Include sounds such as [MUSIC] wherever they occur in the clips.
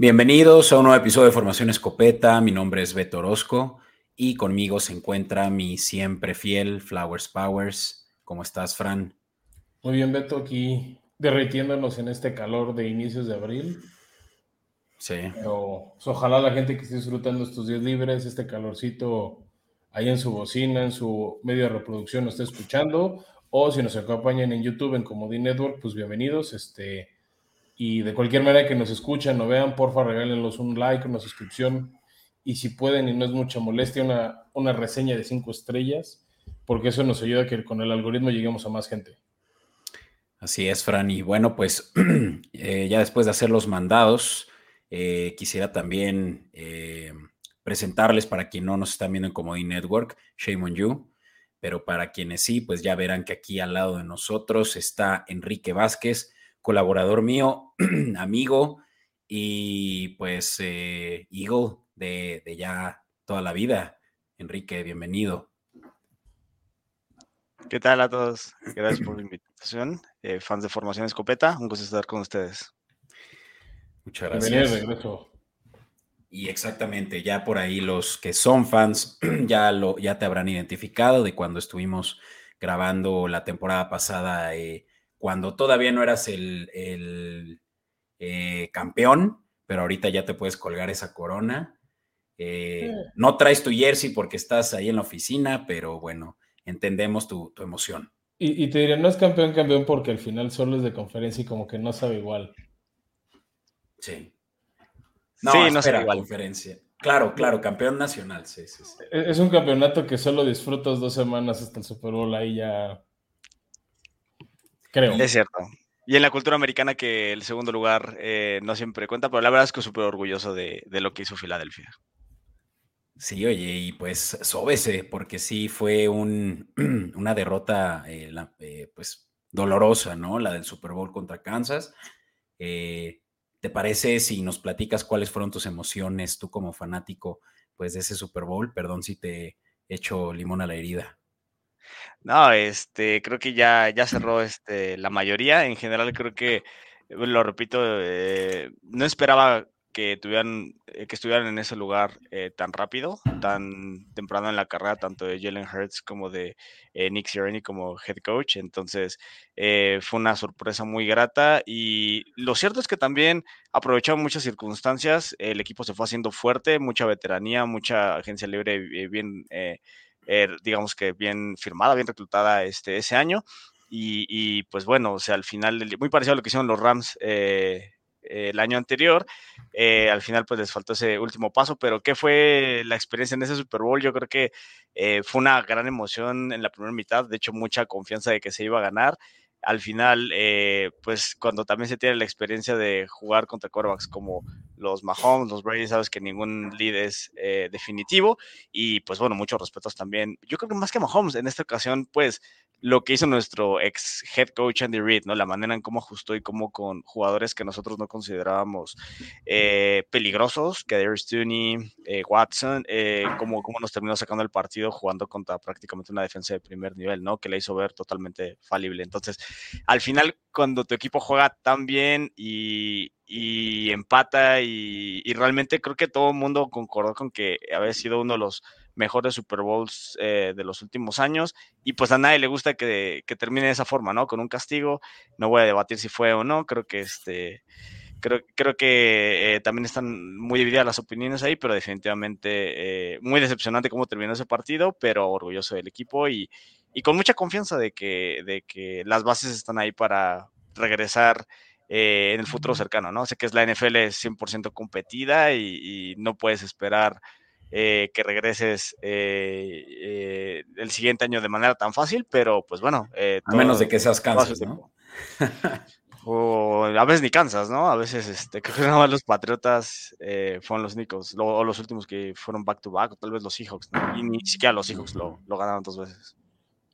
Bienvenidos a un nuevo episodio de Formación Escopeta. Mi nombre es Beto Orozco y conmigo se encuentra mi siempre fiel Flowers Powers. ¿Cómo estás, Fran? Muy bien, Beto, aquí derritiéndonos en este calor de inicios de abril. Sí. Pero pues, ojalá la gente que esté disfrutando estos días libres, este calorcito ahí en su bocina, en su medio de reproducción, nos esté escuchando. O si nos acompañan en YouTube en Comodín Network, pues bienvenidos. Este, y de cualquier manera que nos escuchan o vean, porfa, regálenlos un like, una suscripción. Y si pueden, y no es mucha molestia, una, una reseña de cinco estrellas, porque eso nos ayuda a que con el algoritmo lleguemos a más gente. Así es, Fran. Y bueno, pues [CLEARS THROAT] eh, ya después de hacer los mandados, eh, quisiera también eh, presentarles para quien no nos están viendo en Comodín Network, Shame on You. Pero para quienes sí, pues ya verán que aquí al lado de nosotros está Enrique Vázquez, colaborador mío, [CLEARS THROAT] amigo y pues eh, Eagle de, ya toda la vida. Enrique, bienvenido. ¿Qué tal a todos? Gracias por la invitación. Eh, fans de Formación Escopeta, un gusto estar con ustedes. Muchas gracias. regreso. Y exactamente, ya por ahí los que son fans [CLEARS THROAT] ya, lo, ya te habrán identificado de cuando estuvimos grabando la temporada pasada eh, cuando todavía no eras el, eh, campeón, pero ahorita ya te puedes colgar esa corona. Eh, no traes tu jersey porque estás ahí en la oficina, pero bueno, entendemos tu, emoción. Y, te diré, no es campeón, campeón, porque al final solo es de conferencia y como que no sabe igual. Sí. No, no sabe igual. Conferencia. Claro, claro, campeón nacional, sí, sí, sí. Es un campeonato que solo disfrutas dos semanas hasta el Super Bowl, ahí ya Creo. Es cierto. Y en la cultura americana que el segundo lugar eh, no siempre cuenta, pero la verdad es que súper orgulloso de, lo que hizo Filadelfia. Sí, oye, y pues sóbese, porque sí fue un, [CLEARS THROAT] una derrota eh, eh, pues dolorosa, ¿no? La del Super Bowl contra Kansas. ¿Te parece si nos platicas cuáles fueron tus emociones, tú como fanático, pues de ese Super Bowl? Perdón si te echo limón a la herida. No, este, creo que ya, ya cerró este, la mayoría. En general, creo que, lo repito, eh, no esperaba que tuvieran, eh, que estuvieran en ese lugar eh, tan rápido, tan temprano en la carrera, tanto de Jalen Hurts como de Nick Sirianni como head coach. Entonces, fue una sorpresa muy grata. Y lo cierto es que también aprovechó muchas circunstancias. El equipo se fue haciendo fuerte, mucha veteranía, mucha agencia libre bien eh, digamos que bien firmada, bien reclutada este, ese año. Y, pues bueno, o sea, al final, muy parecido a lo que hicieron los Rams eh, el año anterior. Eh, al final, pues les faltó ese último paso, pero ¿qué fue la experiencia en ese Super Bowl? Yo creo que fue una gran emoción en la primera mitad, de hecho, mucha confianza de que se iba a ganar al final, eh, pues cuando también se tiene la experiencia de jugar contra quarterbacks como los Mahomes, los Brady, sabes que ningún lead es eh, definitivo y pues bueno, muchos respetos también. Yo creo que más que Mahomes en esta ocasión, pues lo que hizo nuestro ex head coach Andy Reid, ¿no? La manera en cómo ajustó y cómo con jugadores que nosotros no considerábamos eh, peligrosos, que Darius Tooney, Watson, cómo, cómo nos terminó sacando el partido jugando contra prácticamente una defensa de primer nivel, ¿no? Que le hizo ver totalmente falible. Entonces, al final, cuando tu equipo juega tan bien y, empata y, realmente creo que todo el mundo concordó con que había sido uno de los mejores Super Bowls eh, de los últimos años y pues a nadie le gusta que, termine de esa forma, ¿no? Con un castigo, no voy a debatir si fue o no, creo que este... Creo, creo que eh, también están muy divididas las opiniones ahí, pero definitivamente eh, muy decepcionante cómo terminó ese partido, pero orgulloso del equipo y, y con mucha confianza de que, de que las bases están ahí para regresar eh, en el futuro cercano, ¿no? Sé que es la NFL es 100% competida y, no puedes esperar eh, que regreses eh, el siguiente año de manera tan fácil, pero pues bueno. a menos de que seas Kansas, ¿no? [LAUGHS] o a veces ni Kansas, ¿no? A veces, este, [LAUGHS] creo que nada más los Patriotas fueron los únicos, o los últimos que fueron back to back, o tal vez los Seahawks, ¿no? Y ni siquiera los Seahawks lo, lo ganaron dos veces.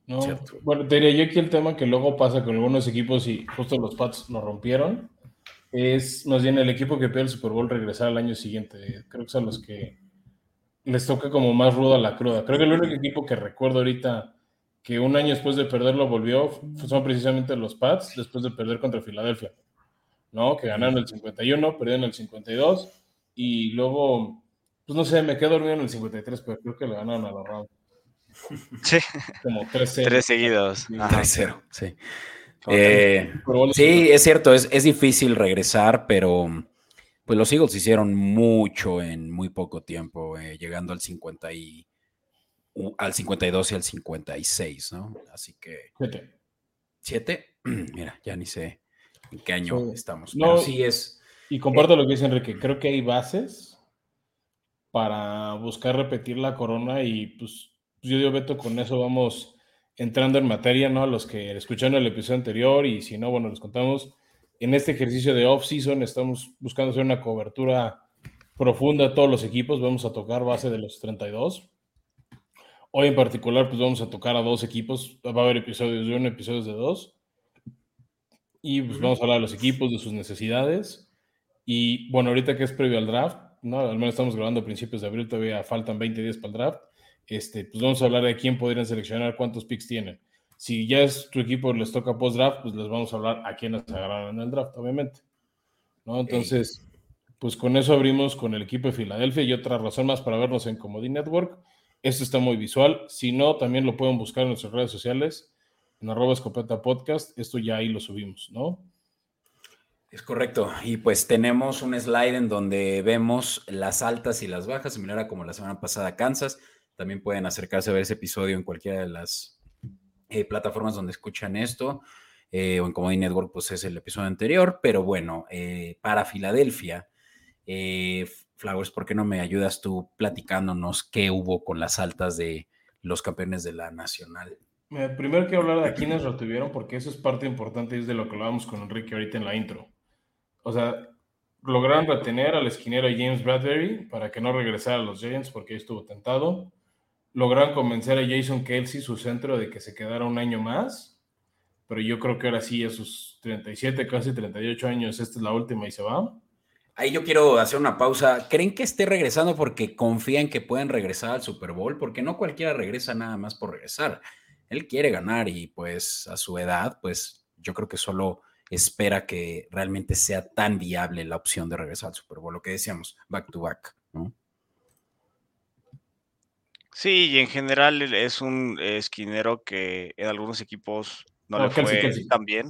No, bueno, te diría yo aquí el tema que luego pasa con algunos equipos y justo los Pats lo rompieron, es más bien el equipo que pierde el Super Bowl regresar al año siguiente. Creo que son los que les toca como más ruda la cruda. Creo que el único equipo que recuerdo ahorita que un año después de perderlo volvió son precisamente los Pats después de perder contra Filadelfia. ¿no? Que ganaron el 51, perdieron el 52 y luego, pues no sé, me quedo dormido en el 53, pero creo que le ganaron a los Rams. [LAUGHS] Sí. Como 3-0. Tres seguidos. Ajá. 3-0, sí. Eh, sí, es cierto, es, es, difícil regresar, pero pues los Eagles hicieron mucho en muy poco tiempo, eh, llegando al 50 y, al 52 y al 56, ¿no? Así que... Siete. ¿Siete? [CLEARS THROAT] Mira, ya ni sé en qué año Sí. estamos. No, pero sí es... Y comparto lo que dice Enrique, creo que hay bases para buscar repetir la corona y pues yo digo, Beto, con eso vamos entrando en materia, ¿no? A los que escucharon el episodio anterior y si no, bueno, les contamos, en este ejercicio de off-season estamos buscando hacer una cobertura profunda a todos los equipos, vamos a tocar base de los 32. Hoy en particular, pues vamos a tocar a dos equipos, va a haber episodios de uno, episodios de dos. Y pues vamos a hablar de los equipos, de sus necesidades. Y bueno, ahorita que es previo al draft, ¿no? Al menos estamos grabando a principios de abril, todavía faltan 20 días para el draft. Este, pues vamos a hablar de quién podrían seleccionar, cuántos picks tienen. Si ya es tu equipo les toca post-draft, pues les vamos a hablar a quiénes agarraron en el draft, obviamente. ¿no? Entonces, pues con eso abrimos con el equipo de Filadelfia y otra razón más para vernos en Comedy Network. Esto está muy visual. Si no, también lo pueden buscar en nuestras redes sociales, en arroba escopeta podcast. Esto ya ahí lo subimos, ¿no? Es correcto. Y pues tenemos un slide en donde vemos las altas y las bajas, similar a como la semana pasada Kansas. También pueden acercarse a ver ese episodio en cualquiera de las eh, plataformas donde escuchan esto. Eh, o en Comedy Network, pues es el episodio anterior. Pero bueno, eh, para Filadelfia, Flowers, ¿por qué no me ayudas tú platicándonos qué hubo con las altas de los campeones de la Nacional? Primero quiero hablar de a quienes retuvieron, porque eso es parte importante y es de lo que hablábamos con Enrique ahorita en la intro. O sea, lograron retener al esquinero James Bradbury para que no regresara a los Giants porque estuvo tentado. Lograron convencer a Jason Kelsey, su centro, de que se quedara un año más. Pero yo creo que ahora sí, a sus 37, casi 38 años, esta es la última y se va. Ahí yo quiero hacer una pausa. ¿Creen que esté regresando porque confían que pueden regresar al Super Bowl? Porque no cualquiera regresa nada más por regresar. Él quiere ganar y pues a su edad, pues yo creo que solo espera que realmente sea tan viable la opción de regresar al Super Bowl. Lo que decíamos, back to back, ¿no? Sí, y en general es un esquinero que en algunos equipos no, No, le Kelsey, fue Kelsey. tan bien.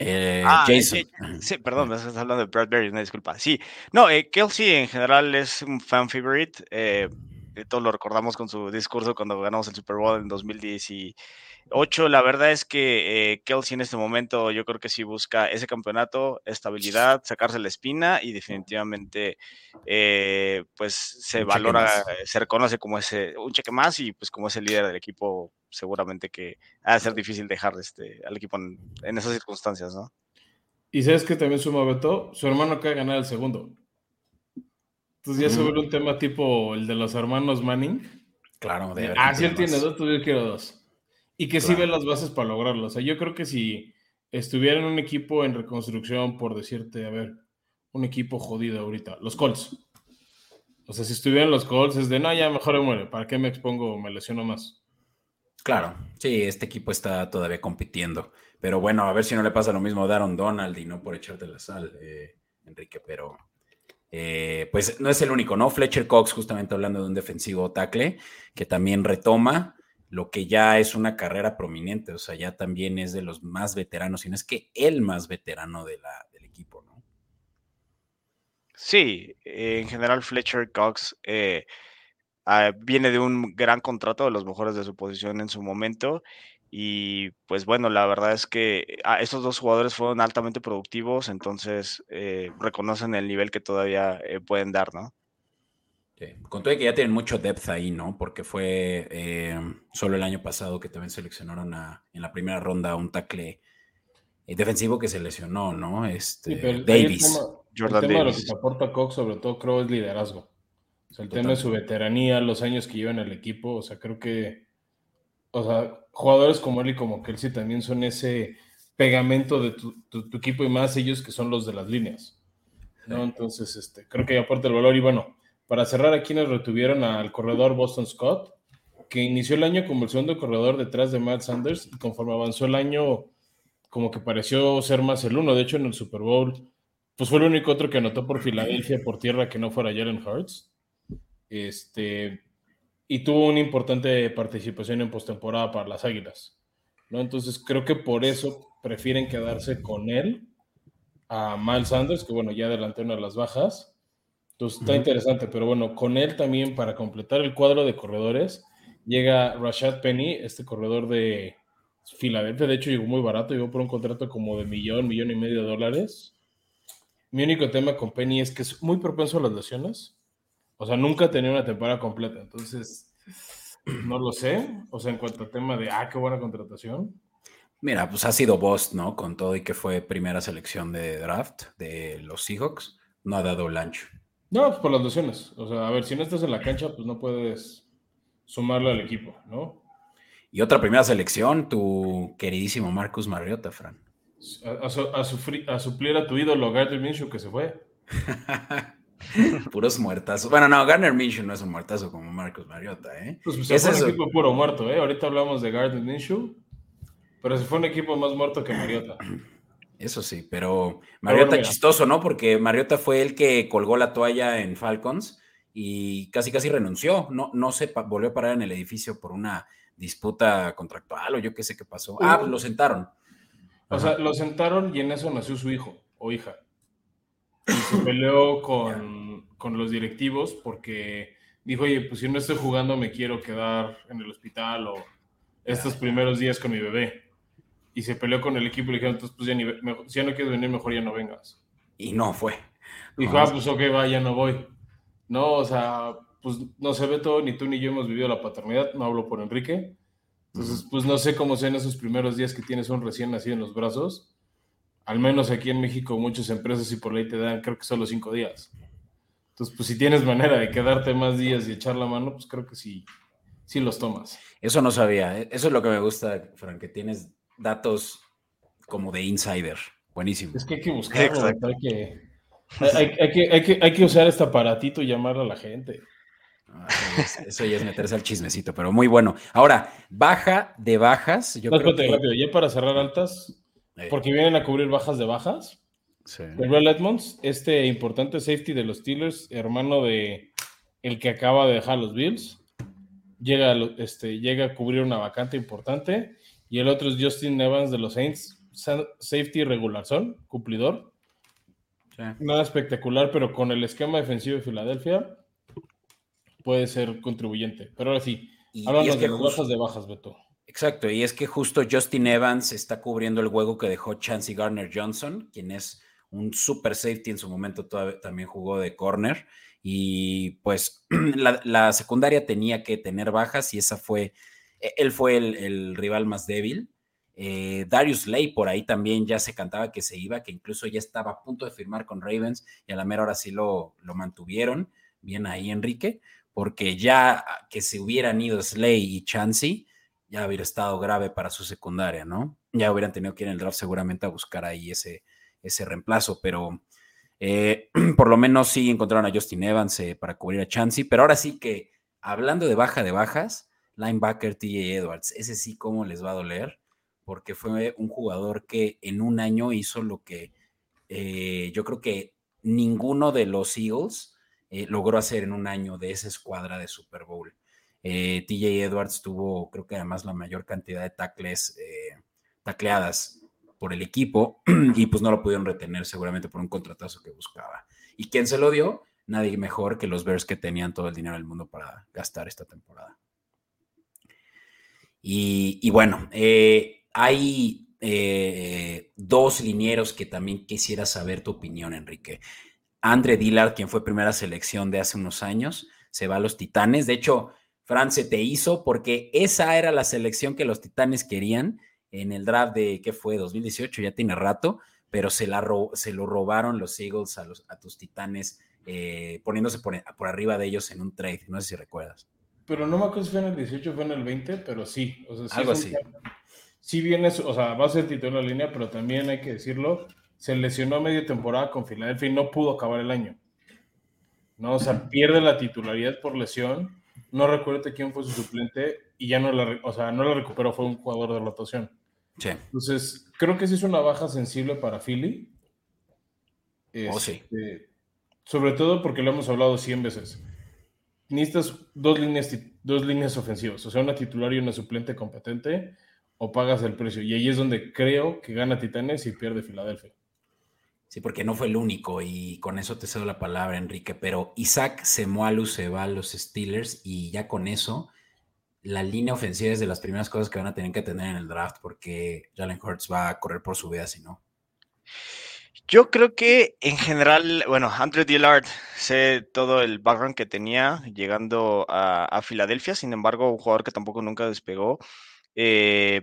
Eh, Ah, Jason. eh, Sí, perdón, me estás hablando de Bradbury, una disculpa. Sí, no, eh, Kelsey en general es un fan favorite. eh, todos lo recordamos con su discurso cuando ganamos el Super Bowl en 2018. La verdad es que eh, Kelsey en este momento yo creo que sí busca ese campeonato, estabilidad, sacarse la espina y definitivamente eh, pues se Un valora, más. se reconoce como ese, un cheque más y pues como ese líder del equipo seguramente que ha de ser difícil dejar este, al equipo en, en esas circunstancias, ¿no? Y sabes que también suma Beto, su hermano acaba de ganar el segundo. Entonces ya se Ujú. vuelve un tema tipo el de los hermanos Manning. Claro, de Ah, si él tiene dos, pues yo quiero dos. Y que sí Claro. ve las bases para lograrlo. O sea, yo creo que si estuviera en un equipo en reconstrucción, por decirte, a ver, un equipo jodido ahorita, los Colts. O sea, si estuvieran los Colts, es de, no, ya mejor me muere. ¿Para qué me expongo? Me lesiono más. Claro, sí, este equipo está todavía compitiendo. Pero bueno, a ver si no le pasa lo mismo a Daron Donald y no por echarte la sal, eh, Enrique, pero eh, pues no es el único, ¿no? Fletcher Cox, justamente hablando de un defensivo tackle, que también retoma lo que ya es una carrera prominente, o sea, ya también es de los más veteranos, si no es que el más veterano del equipo, ¿no? Sí, en general Fletcher Cox eh, ah, viene de un gran contrato de los mejores de su posición en su momento y pues bueno, la verdad es que ah, estos dos jugadores fueron altamente productivos, entonces eh, reconocen el nivel que todavía eh, pueden dar, ¿no? Sí. Con todo que ya tienen mucho depth ahí, ¿no? Porque fue eh, solo el año pasado que también seleccionaron a, en la primera ronda un tackle eh, defensivo que se lesionó, ¿no? Este, Sí, el Davis. tema, el Jordan tema de lo que aporta Cox, sobre todo, creo, es liderazgo. O sea, el tema es su veteranía, los años que lleva en el equipo. O sea, creo que, o sea, jugadores como él y como Kelsey también son ese pegamento de tu, tu- tu equipo y más ellos que son los de las líneas. ¿no? Entonces, este, creo que aporta el valor. Y bueno, para cerrar, a quienes retuvieron al corredor Boston Scott, que inició el año como el segundo corredor detrás de Matt Sanders y conforme avanzó el año, como que pareció ser más el uno. De hecho, en el Super Bowl pues fue el único otro que anotó por Filadelfia por tierra que no fuera Jalen Hurts. Este, y tuvo una importante participación en postemporada para las Águilas. ¿no? Entonces creo que por eso prefieren quedarse con él a Miles Sanders, que bueno, ya adelanté una de las bajas. Entonces está interesante, pero bueno, con él también para completar el cuadro de corredores llega Rashad Penny, este corredor de Filadelfia. De hecho, llegó muy barato, llegó por un contrato como de millón, millón y medio de dólares. Mi único tema con Penny es que es muy propenso a las lesiones. O sea, nunca tenía una temporada completa. Entonces, [CLEARS THROAT] no lo sé. O sea, en cuanto a tema de, ah, qué buena contratación. Mira, pues ha sido Bost, ¿no? Con todo y que fue primera selección de draft de los Seahawks, no ha dado el ancho. No, pues por las lesiones. O sea, a ver, si no estás en la cancha, pues no puedes sumarlo al equipo, ¿no? Y otra primera selección, tu queridísimo Marcus Mariota, Fran. A, a, suplir a tu ídolo Gardner Minshew que se fue. [LAUGHS] Puros muertazos. Bueno, no, Gardner Minshew no es un muertazo como Marcus Mariota, ¿eh? Pues, pues es un equipo puro muerto, ¿eh? Ahorita hablamos de Gardner Minshew pero se fue un equipo más muerto que Mariota. [CLEARS THROAT] Eso sí, pero Mariota chistoso, ¿no? Porque Mariota fue el que colgó la toalla en Falcons y casi casi renunció. No, no se volvió a parar en el edificio por una disputa contractual o yo qué sé qué pasó. Ah, pues lo sentaron. O sea, lo sentaron y en eso nació su hijo o hija. Y se [LAUGHS] peleó con, con los directivos porque dijo, oye, pues si no estoy jugando me quiero quedar en el hospital o estos primeros días con mi bebé y se peleó con el equipo y le dijeron, entonces pues ya, ni, si ya no quieres venir, mejor ya no vengas. Y no fue. Dijo, ah, pues ok, va, ya no voy. No, o sea, pues no se ve todo, ni tú ni yo hemos vivido la paternidad, no hablo por Enrique. Entonces, pues no sé cómo sean esos primeros días que tienes un recién nacido en los brazos. Al menos aquí en México muchas empresas y por ley te dan, creo que solo cinco días. Entonces, pues si tienes manera de quedarte más días y echar la mano, pues creo que sí, sí los tomas. Eso no sabía, ¿eh? eso es lo que me gusta, Frank, que tienes datos como de insider. Buenísimo. Es que hay que buscarlo, hay que, hay, que, hay, que, usar este aparatito y llamar a la gente. Ah, eso ya es meterse al chismecito, pero muy bueno. Ahora, baja de bajas. Yo creo que... rápido, ya para cerrar altas, eh. porque vienen a cubrir bajas de bajas. Sí. Real Edmonds, este importante safety de los Steelers, hermano de el que acaba de dejar los Bills, llega, este, llega a cubrir una vacante importante y el otro es Justin Evans de los Saints, safety regular, son cumplidor. Nada espectacular, pero con el esquema defensivo de Filadelfia puede ser contribuyente. Pero ahora sí, háblanos de bajas de bajas, Beto. Exacto, y es que justo Justin Evans está cubriendo el juego que dejó Chancey Garner Johnson, quien es un super safety en su momento, también jugó de corner. Y pues [CLEARS THROAT] la secundaria tenía que tener bajas y esa fue él fue el, rival más débil. Eh, Darius Lay por ahí también ya se cantaba que se iba, que incluso ya estaba a punto de firmar con Ravens y a la mera hora sí lo, lo mantuvieron. Bien ahí, Enrique, porque ya que se hubieran ido Slay y Chansey, ya hubiera estado grave para su secundaria, ¿no? Ya hubieran tenido que ir en el draft seguramente a buscar ahí ese, ese reemplazo, pero eh, [CLEARS THROAT] por lo menos sí encontraron a Justin Evans eh, para cubrir a Chansey, pero ahora sí que hablando de baja de bajas, linebacker TJ Edwards. Ese sí, cómo les va a doler, porque fue un jugador que en un año hizo lo que eh, yo creo que ninguno de los Eagles eh, logró hacer en un año de esa escuadra de Super Bowl. Eh, TJ Edwards tuvo, creo que además, la mayor cantidad de tackles, tacleadas por el equipo [CLEARS THROAT] y pues no lo pudieron retener seguramente por un contratazo que buscaba. ¿Y quién se lo dio? Nadie mejor que los Bears que tenían todo el dinero del mundo para gastar esta temporada. Y, bueno, eh, hay eh, dos linieros que también quisiera saber tu opinión, Enrique. Andre Dillard, quien fue primera selección de hace unos años, se va a los Titanes. De hecho, Fran se te hizo porque esa era la selección que los Titanes querían en el draft de, ¿qué fue? 2018, ya tiene rato, pero se, la se lo robaron los Eagles a, los, tus Titanes, eh, poniéndose por, por arriba de ellos en un trade. No sé si recuerdas. Pero no me acuerdo si fue en el 18 o fue en el 20, pero sí. O sea, sí Algo así. Sí viene, o sea, va a ser titular en la línea, pero también hay que decirlo, se lesionó media temporada con Filadelfia y no pudo acabar el año. ¿no? O sea, pierde la titularidad por lesión. No recuerdo quién fue su suplente y ya no la, o sea, no la recuperó, fue un jugador de rotación. Sí. Entonces, creo que sí es una baja sensible para Philly. Oh, sí. Este, sobre todo porque lo hemos hablado 100 veces. Necesitas dos líneas, dos líneas ofensivas, o sea, una titular y una suplente competente, o pagas el precio. Y ahí es donde creo que gana Titanes y pierde Filadelfia. Sí, porque no fue el único y con eso te cedo la palabra, Enrique, pero Isaac Semualu se va a los Steelers y ya con eso la línea ofensiva es de las primeras cosas que van a tener que tener en el draft porque Jalen Hurts va a correr por su vida si no. Yo creo que en general, bueno, Andrew Dillard, sé todo el background que tenía llegando a, Filadelfia, sin embargo, un jugador que tampoco nunca despegó. Eh,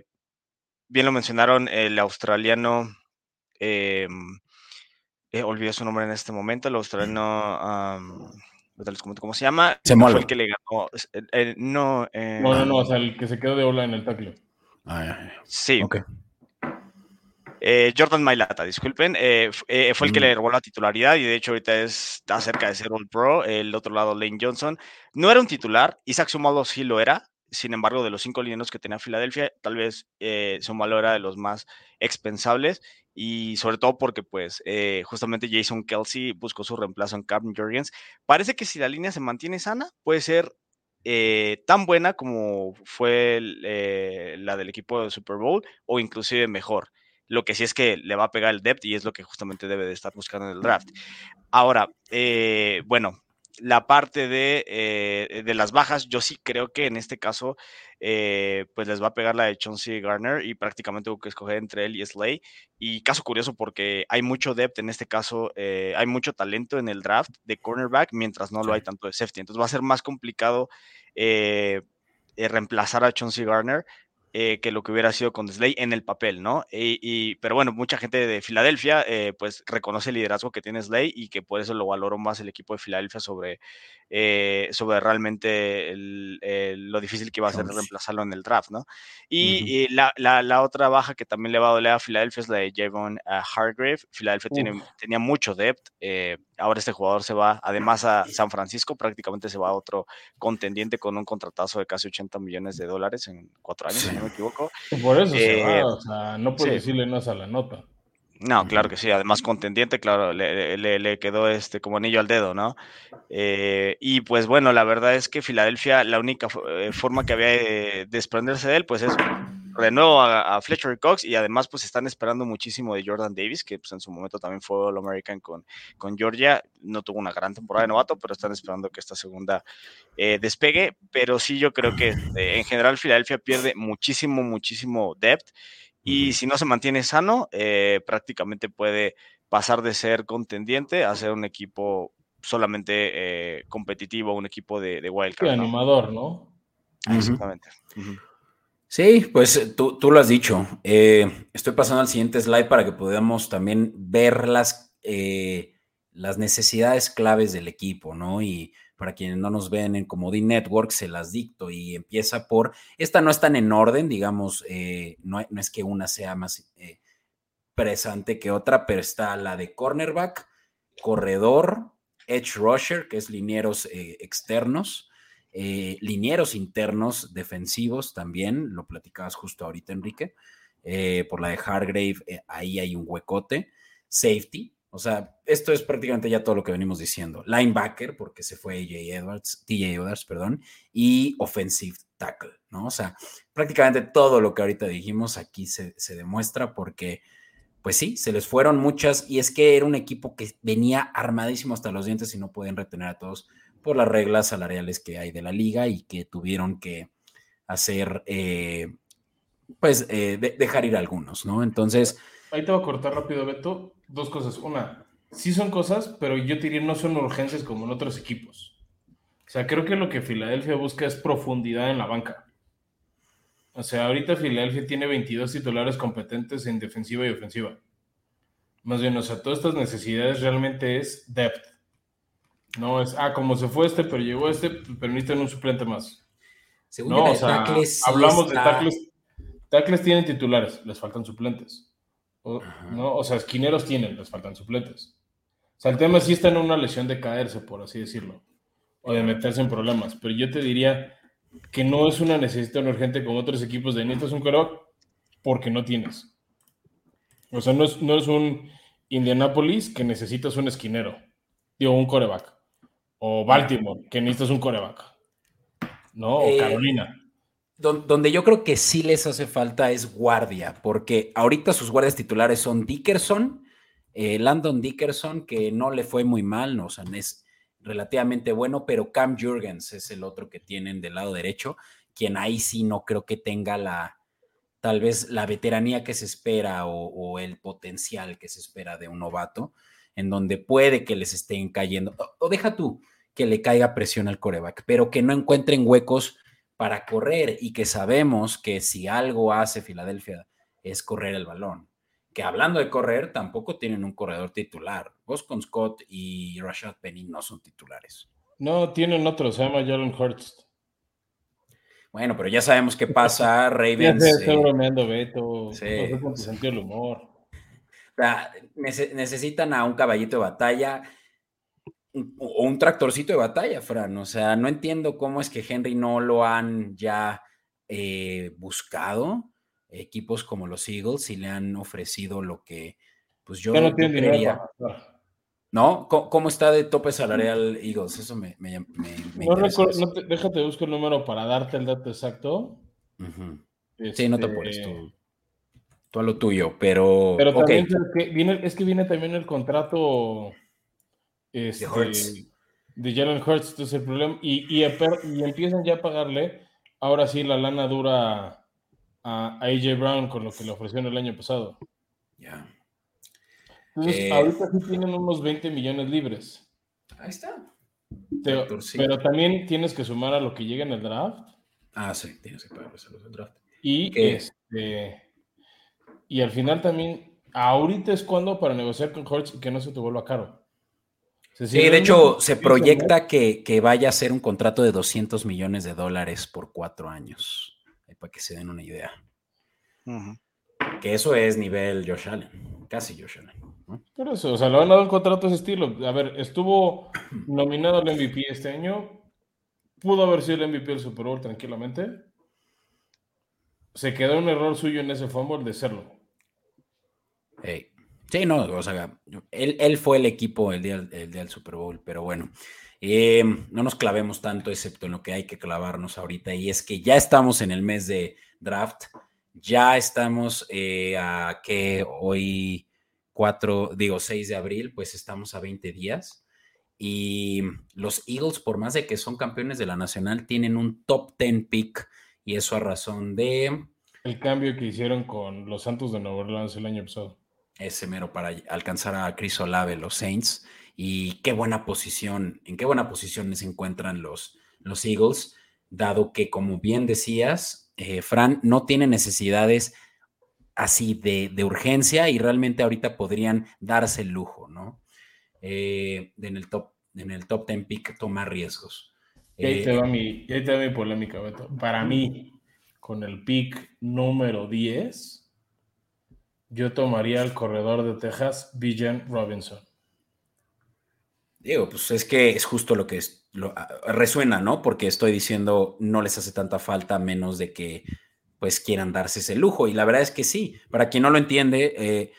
bien lo mencionaron, el australiano, eh, eh, olvidé su nombre en este momento, el australiano, ¿cómo se llama? Se fue el que le ganó. no, no, no, no, o sea, el que se quedó de ola en el tackle. Ah, sí. Okay. Eh, Jordan Mailata, disculpen, eh, eh, fue el que le robó la titularidad y de hecho ahorita está cerca de ser un pro. El otro lado, Lane Johnson, no era un titular, Isaac Sumalo sí lo era. Sin embargo, de los cinco lineos que tenía Filadelfia, tal vez Sumalo era de los más expensables y sobre todo porque pues justamente Jason Kelsey buscó su reemplazo en Captain Jurgens. Parece que si la línea se mantiene sana, puede ser tan buena como fue la del equipo de Super Bowl o inclusive mejor. Lo que sí es que le va a pegar el depth y es lo que justamente debe de estar buscando en el draft. Ahora, eh, bueno, la parte de, eh, de, las bajas, yo sí creo que en este caso, eh, pues les va a pegar la de Chauncey Garner y prácticamente tengo que escoger entre él y Slay. Y caso curioso porque hay mucho depth en este caso, hay mucho talento en el draft de cornerback, mientras no lo hay tanto de safety. Entonces va a ser más complicado reemplazar a Chauncey Garner eh, que lo que hubiera sido con Slay en el papel, ¿no? Y, pero bueno, mucha gente de Filadelfia eh, pues reconoce el liderazgo que tiene Slay y que por eso lo valoró más el equipo de Filadelfia sobre, eh, sobre realmente lo difícil que iba a ser reemplazarlo en el draft, ¿no? Y, la, la, otra baja que también le va a doler a Filadelfia es la de Javon Hargrave. Filadelfia tiene, tenía mucho depth. ahora este jugador se va además a San Francisco, prácticamente se va a otro contendiente con un contratazo de casi 80 millones de dólares en cuatro años me equivoco. Por eso se va, eh, o sea, no puedo decirle no a la nota. No, claro que sí, además contendiente, claro, le, le, quedó este como anillo al dedo, ¿no? Eh, y pues bueno, la verdad es que Filadelfia, la única eh, forma que había de desprenderse de él, pues es renuevo a, Fletcher Cox y además pues están esperando muchísimo de Jordan Davis, que pues en su momento también fue All American con, con Georgia, no tuvo una gran temporada de novato, pero están esperando que esta segunda eh, despegue, pero sí yo creo que eh, en general Filadelfia pierde muchísimo, muchísimo depth y si no se mantiene sano, eh, prácticamente puede pasar de ser contendiente a ser un equipo solamente competitivo, un equipo de, de wildcard. animador, ¿no? Exactamente. Sí, pues eh, tú, lo has dicho. Eh, estoy pasando al siguiente slide para que podamos también ver las, eh, las necesidades claves del equipo, ¿no? Y para quienes no nos ven en Comodín Network, se las dicto y empieza por, esta no están en orden, digamos, no, no, es que una sea más presente que otra, pero está la de cornerback, corredor, edge rusher, que es linieros externos, eh, linieros internos defensivos también, lo platicabas justo ahorita, Enrique, eh, por la de Hargrave, eh, ahí hay un huecote. Safety, o sea, esto es prácticamente ya todo lo que venimos diciendo. Linebacker, porque se fue AJ Edwards, TJ Edwards, perdón, y offensive tackle, ¿no? O sea, prácticamente todo lo que ahorita dijimos aquí se, se demuestra porque pues sí, se les fueron muchas y es que era un equipo que venía armadísimo hasta los dientes y no pueden retener a todos por las reglas salariales que hay de la liga y que tuvieron que hacer, eh, pues, eh, dejar ir algunos, ¿no? Entonces... Ahí te voy a cortar rápido, Beto. Dos cosas. Una, sí son cosas, pero yo diría no son urgencias como en otros equipos. O sea, creo que lo que Filadelfia busca es profundidad en la banca. O sea, ahorita Filadelfia tiene 22 titulares competentes en defensiva y ofensiva. Más bien, o sea, todas estas necesidades realmente es depth. No es, ah, como se fue este, pero llegó este, pero necesitan un suplente más. Según no, o sea, hablamos de tackles. Tackles tienen titulares, les faltan suplentes. O, ¿no? o sea, esquineros tienen, les faltan suplentes. O sea, el tema sí está en una lesión de caerse, por así decirlo, o de meterse en problemas. Pero yo te diría que no es una necesidad urgente como otros equipos de necesitas un caro porque no tienes. O sea, no es, no es un Indianapolis, que necesitas un esquinero, digo, un coreback. O Baltimore, que necesitas un coreback. ¿No? O Eh, Carolina. Don- Donde yo creo que sí les hace falta es guardia, porque ahorita sus guardias titulares son Dickerson, eh, Landon Dickerson, que no le fue muy mal, no, o sea, es relativamente bueno, pero Cam Jurgens es el otro que tienen del lado derecho, quien ahí sí no creo que tenga la, tal vez la veteranía que se espera o, o el potencial que se espera de un novato, en donde puede que les estén cayendo, o, o deja tú que le caiga presión al coreback, pero que no encuentren huecos para correr y que sabemos que si algo hace Filadelfia es correr el balón. Que hablando de correr, tampoco tienen un corredor titular. Boston Scott y Rashad Penny no son titulares. No, tienen otro, se llama Jalen Hurts. Bueno, pero ya sabemos qué pasa. [LAUGHS] Ravens. estoy eh, bromeando, Beto. sí. No sé con tu sentido del humor. O sea, nece- necesitan a un caballito de batalla un- o un tractorcito de batalla, Fran. O sea, no entiendo cómo es que Henry no lo han ya eh, buscado. Equipos como los Eagles y le han ofrecido lo que, pues yo, no gastar. ¿No? ¿Cómo, cómo está de tope salarial Eagles? Eso me, me, me- me No interesa recuerdo, eso. no te- déjate buscar el número para darte el dato exacto. Sí, no te Este, apures tú. Tú a lo tuyo, pero. Pero también ¿sabes qué? viene, es que viene también el contrato este, Hurts. de Jalen Hurts, entonces el problema, y, y, empiezan ya a pagarle, ahora sí la lana dura a, a AJ Brown con lo que le ofrecieron el año pasado. Ya. Entonces, Eh. ahorita sí tienen unos 20 millones libres. Ahí está. Pero, también tienes que sumar a lo que llega en el draft. Ah, sí, tienes que los del draft. Y este y al final también, ahorita es cuando para negociar con Hurts y que no se te vuelva caro. Sí, de hecho, se proyecta que, que vaya a ser un contrato de 200 millones de dólares por cuatro años. Ahí para que se den una idea. Que eso es nivel Josh Allen. Casi Josh Allen. ¿no? Por eso, o sea, le van a dar un contrato de ese estilo. A ver, estuvo nominado al MVP este año. Pudo haber sido el MVP del Super Bowl tranquilamente. Se quedó un error suyo en ese fumble de serlo. Ey. Sí, no, o sea, él, él fue el equipo el día, el día del Super Bowl, pero bueno, eh, no nos clavemos tanto, excepto en lo que hay que clavarnos ahorita, y es que ya estamos en el mes de draft, ya estamos eh, a que hoy 4, digo 6 de abril, pues estamos a 20 días, y los Eagles, por más de que son campeones de la Nacional, tienen un top 10 pick, y eso a razón de El cambio que hicieron con los Santos de Nueva Orleans el año pasado. Ese mero para alcanzar a Chris Olave, los Saints. Y qué buena posición, en qué buena posición se encuentran los, los Eagles, dado que, como bien decías, eh, Fran, no tiene necesidades así de, de, urgencia y realmente ahorita podrían darse el lujo, ¿no? Eh, en, el top, en el top 10 pick tomar riesgos. Y ahí, te va mi, y ahí te va mi polémica, Beto. Para mí, con el pick número 10, yo tomaría al corredor de Texas, Villan Robinson. Digo, pues es que es justo lo que es, resuena, ¿no? Porque estoy diciendo, no les hace tanta falta menos de que pues quieran darse ese lujo. Y la verdad es que sí, para quien no lo entiende, eh,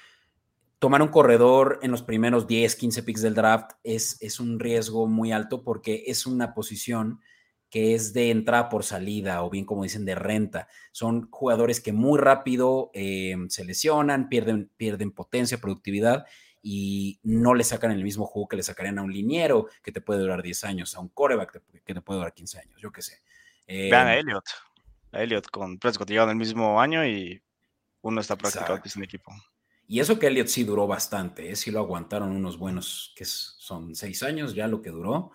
tomar un corredor en los primeros 10, 15 picks del draft es, es un riesgo muy alto porque es una posición que es de entrada por salida o bien como dicen de renta. Son jugadores que muy rápido eh, se lesionan, pierden, pierden potencia, productividad y no le sacan el mismo juego que le sacarían a un liniero que te puede durar 10 años, a un coreback que te puede durar 15 años, yo qué sé. Eh, Vean a Elliot. A Elliot con Prescott llegaron el mismo año y uno está practicado que es un equipo. Y eso que Elliot sí duró bastante, ¿eh? sí lo aguantaron unos buenos, que son seis años ya lo que duró.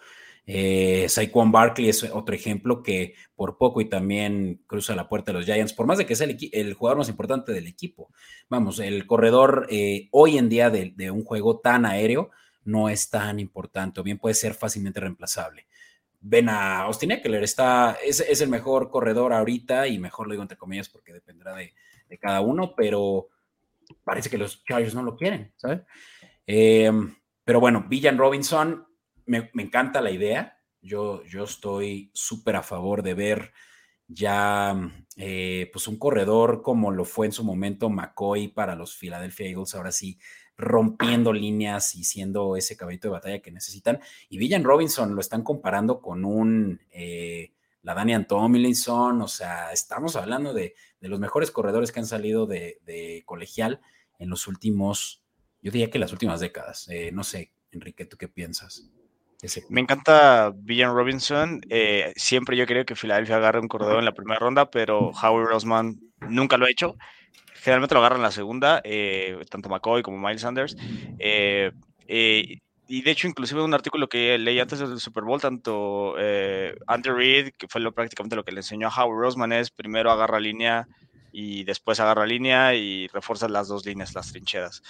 Eh, Saquon Barkley es otro ejemplo que por poco y también cruza la puerta de los Giants, por más de que sea el, jugador más importante del equipo. Vamos, el corredor eh, hoy en día de, un juego tan aéreo no es tan importante, o bien puede ser fácilmente reemplazable. Ven a Austin Eckler, está, es, el mejor corredor ahorita y mejor lo digo entre comillas porque dependerá de, cada uno, pero parece que los Chargers no lo quieren, ¿sabes? Eh, pero bueno, Villan Robinson, me, encanta la idea. Yo, yo estoy súper a favor de ver ya eh, pues un corredor como lo fue en su momento McCoy para los Philadelphia Eagles, ahora sí rompiendo líneas y siendo ese caballito de batalla que necesitan. Y Villan Robinson lo están comparando con un eh, la Daniel Tomlinson, o sea, estamos hablando de, los mejores corredores que han salido de, colegial en los últimos, yo diría que las últimas décadas. Eh, no sé, Enrique, ¿tú qué piensas? Me encanta Villan Robinson. Eh, siempre yo creo que Filadelfia agarre un corredor en la primera ronda, pero Howard Rosman nunca lo ha hecho. Generalmente lo agarra en la segunda, eh, tanto McCoy como Miles Sanders. Eh, y de hecho, inclusive un artículo que leí antes del Super Bowl, tanto Andrew Reid, que fue lo, prácticamente lo que le enseñó a Howard Rosman, es primero agarra línea y después agarra línea y refuerza las dos líneas, las trincheras.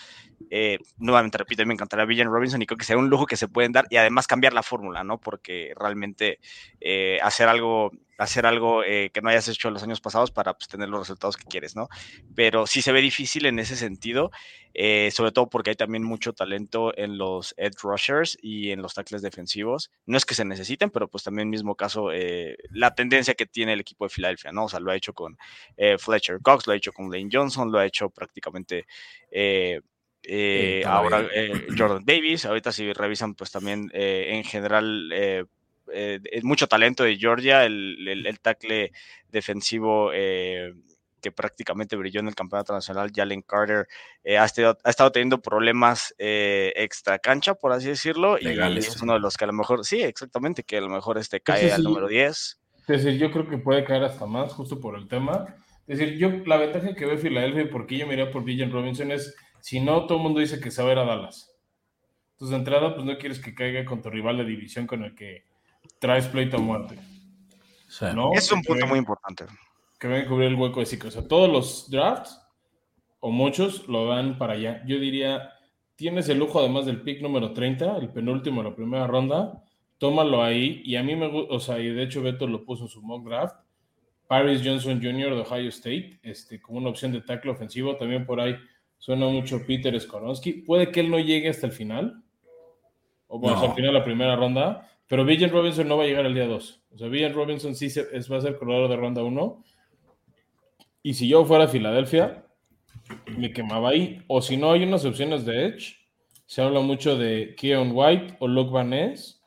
Eh, nuevamente repito, me encantaría Villan Robinson y creo que sería un lujo que se pueden dar y además cambiar la fórmula, ¿no? Porque realmente eh, hacer algo hacer algo eh, que no hayas hecho los años pasados para pues, tener los resultados que quieres, ¿no? Pero sí se ve difícil en ese sentido, eh, sobre todo porque hay también mucho talento en los edge rushers y en los tackles defensivos. No es que se necesiten, pero pues también mismo caso, eh, la tendencia que tiene el equipo de Filadelfia, ¿no? O sea, lo ha hecho con Fletcher Cox, lo ha hecho con Lane Johnson, lo ha hecho prácticamente... ahora Jordan Davis, ahorita si revisan pues también en general eh, mucho talento de Georgia, el, el, tackle defensivo eh, que prácticamente brilló en el campeonato nacional, Jalen Carter, eh, ha, estado, ha, estado, teniendo problemas extra cancha, por así decirlo, y es uno de los que a lo mejor, sí, exactamente, que a lo mejor este cae al número 10. Es decir, yo creo que puede caer hasta más, justo por el tema. Es decir, yo la ventaja que ve Filadelfia y por qué yo miré por Villan Robinson es, si no, todo el mundo dice que sabe a Dallas. Entonces, de entrada, pues no quieres que caiga con tu rival de división con el que traes pleito a muerte. Es un punto muy importante. Que venga a cubrir el hueco de ciclo. O sea, todos los drafts, o muchos, lo dan para allá. Yo diría, tienes el lujo además del pick número 30, el penúltimo de la primera ronda, tómalo ahí. Y a mí me gusta, o sea, y de hecho Beto lo puso en su mock draft. Paris Johnson Jr. de Ohio State, este, como una opción de tackle ofensivo. También por ahí suena mucho Peter Skoronsky. Puede que él no llegue hasta el final, o bueno, hasta el final de la primera ronda, pero Villan Robinson no va a llegar el día 2. O sea, Villan Robinson sí va a ser corredor de ronda 1. Y si yo fuera a Filadelfia, me quemaba ahí. O si no, hay unas opciones de Edge. Se habla mucho de Keon White o Luke Van Ness.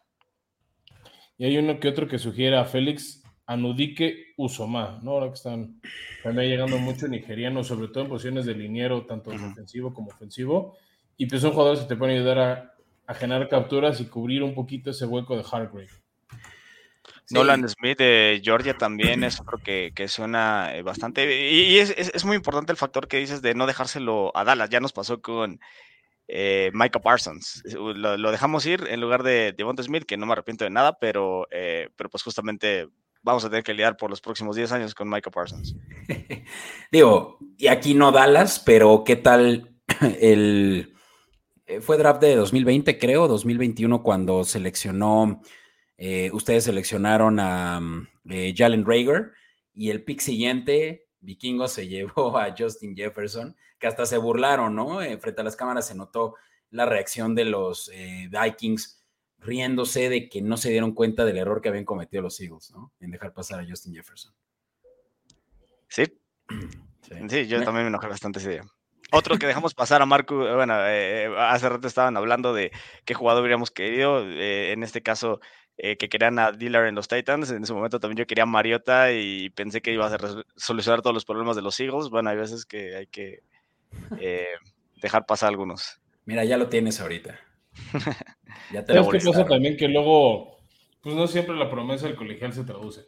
Y hay uno que otro que sugiere a Félix Anudike Usoma, ¿no? Ahora que están también llegando mucho nigerianos, sobre todo en posiciones de liniero, tanto defensivo como ofensivo. Y pues son jugadores que te pueden ayudar a a generar capturas y cubrir un poquito ese hueco de Hargrave. Nolan Smith de Georgia también es otro que, suena eh, bastante. Y, es, muy importante el factor que dices de no dejárselo a Dallas. Ya nos pasó con eh, Micah Parsons. Lo, dejamos ir en lugar de Devonta Smith, que no me arrepiento de nada, pero, eh, pero pues justamente vamos a tener que lidiar por los próximos 10 años con Micah Parsons. [LAUGHS] Digo, y aquí no Dallas, pero ¿qué tal el fue draft de 2020, creo, 2021, cuando seleccionó, eh, ustedes seleccionaron a mm, eh, Jalen Rager y el pick siguiente, Vikingo se [LAUGHS] llevó a Justin Jefferson, que hasta se burlaron, ¿no? frente a las cámaras se notó la reacción de los Vikings riéndose de que no se dieron cuenta del error que habían cometido los Eagles, ¿no? En dejar pasar a Justin Jefferson. Sí. [CLEARS THROAT] Sí, yo también me enojé bastante ese día. Otro que dejamos pasar a Marco, eh, bueno, eh, eh, hace rato estaban hablando de qué jugador hubiéramos querido, en este caso que querían a Dillard en los Titans, en ese momento también yo quería a Mariota y pensé que iba a solucionar todos los problemas de los Eagles, bueno, hay veces que hay que dejar pasar algunos. Mira, ya lo tienes ahorita. [LAUGHS] ya te ¿Sabes qué pasa también? Que luego, pues no siempre la promesa del colegial se traduce.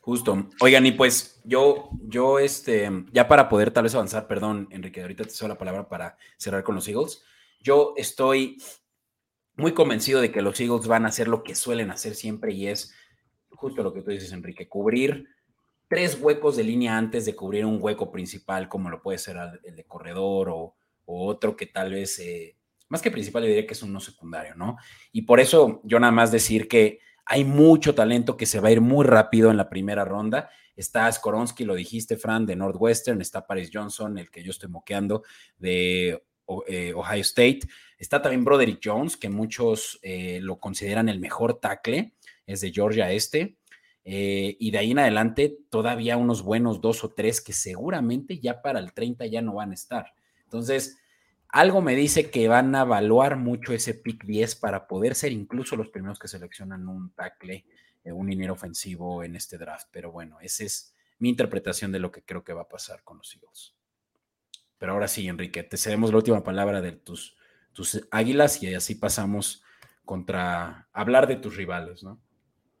Justo. Oigan, y pues yo, yo, este, ya para poder tal vez avanzar, perdón, Enrique, ahorita te cedo la palabra para cerrar con los Eagles. Yo estoy muy convencido de que los Eagles van a hacer lo que suelen hacer siempre y es justo lo que tú dices, Enrique, cubrir tres huecos de línea antes de cubrir un hueco principal, como lo puede ser el de corredor o, otro que tal vez, eh, más que principal, yo diría que es uno secundario, ¿no? Y por eso yo nada más decir que hay mucho talento que se va a ir muy rápido en la primera ronda. Está Skoronsky, lo dijiste, Fran, de Northwestern. Está Paris Johnson, el que yo estoy moqueando, de eh, Ohio State. Está también Broderick Jones, que muchos eh, lo consideran el mejor tackle. Es de Georgia Este. Eh, y de ahí en adelante, todavía unos buenos dos o tres que seguramente ya para el 30 ya no van a estar. Entonces, algo me dice que van a evaluar mucho ese pick 10 para poder ser incluso los primeros que seleccionan un tackle, eh, un dinero ofensivo en este draft. Pero bueno, esa es mi interpretación de lo que creo que va a pasar con los Eagles. Pero ahora sí, Enrique, te cedemos la última palabra de tus, tus águilas y así pasamos contra hablar de tus rivales, ¿no?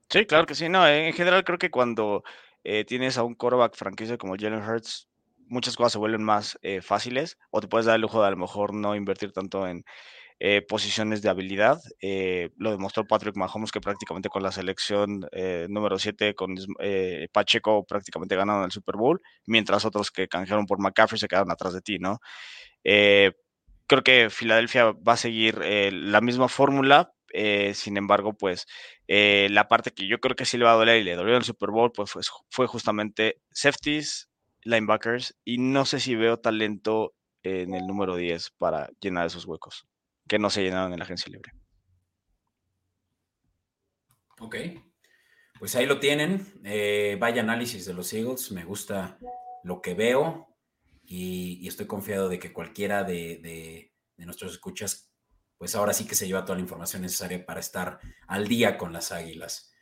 Sí, claro que sí. No, en general creo que cuando eh, tienes a un quarterback franquicia como Jalen Hurts, muchas cosas se vuelven más eh, fáciles o te puedes dar el lujo de a lo mejor no invertir tanto en eh, posiciones de habilidad. lo demostró Patrick Mahomes que prácticamente con la selección número 7 con Pacheco prácticamente ganaron el Super Bowl, mientras otros que canjearon por McCaffrey se quedaron atrás de ti, ¿no? creo que Filadelfia va a seguir la misma fórmula, eh, sin embargo, pues eh, la parte que yo creo que sí le va a doler y le dolió en el Super Bowl, pues fue, justamente safeties, linebackers, y no sé si veo talento en el número 10 para llenar esos huecos que no se llenaron en la agencia libre. Ok, pues ahí lo tienen. Eh, vaya análisis de los Eagles, me gusta lo que veo y, estoy confiado de que cualquiera de, de nuestros escuchas pues ahora sí que se lleva toda la información necesaria para estar al día con las águilas.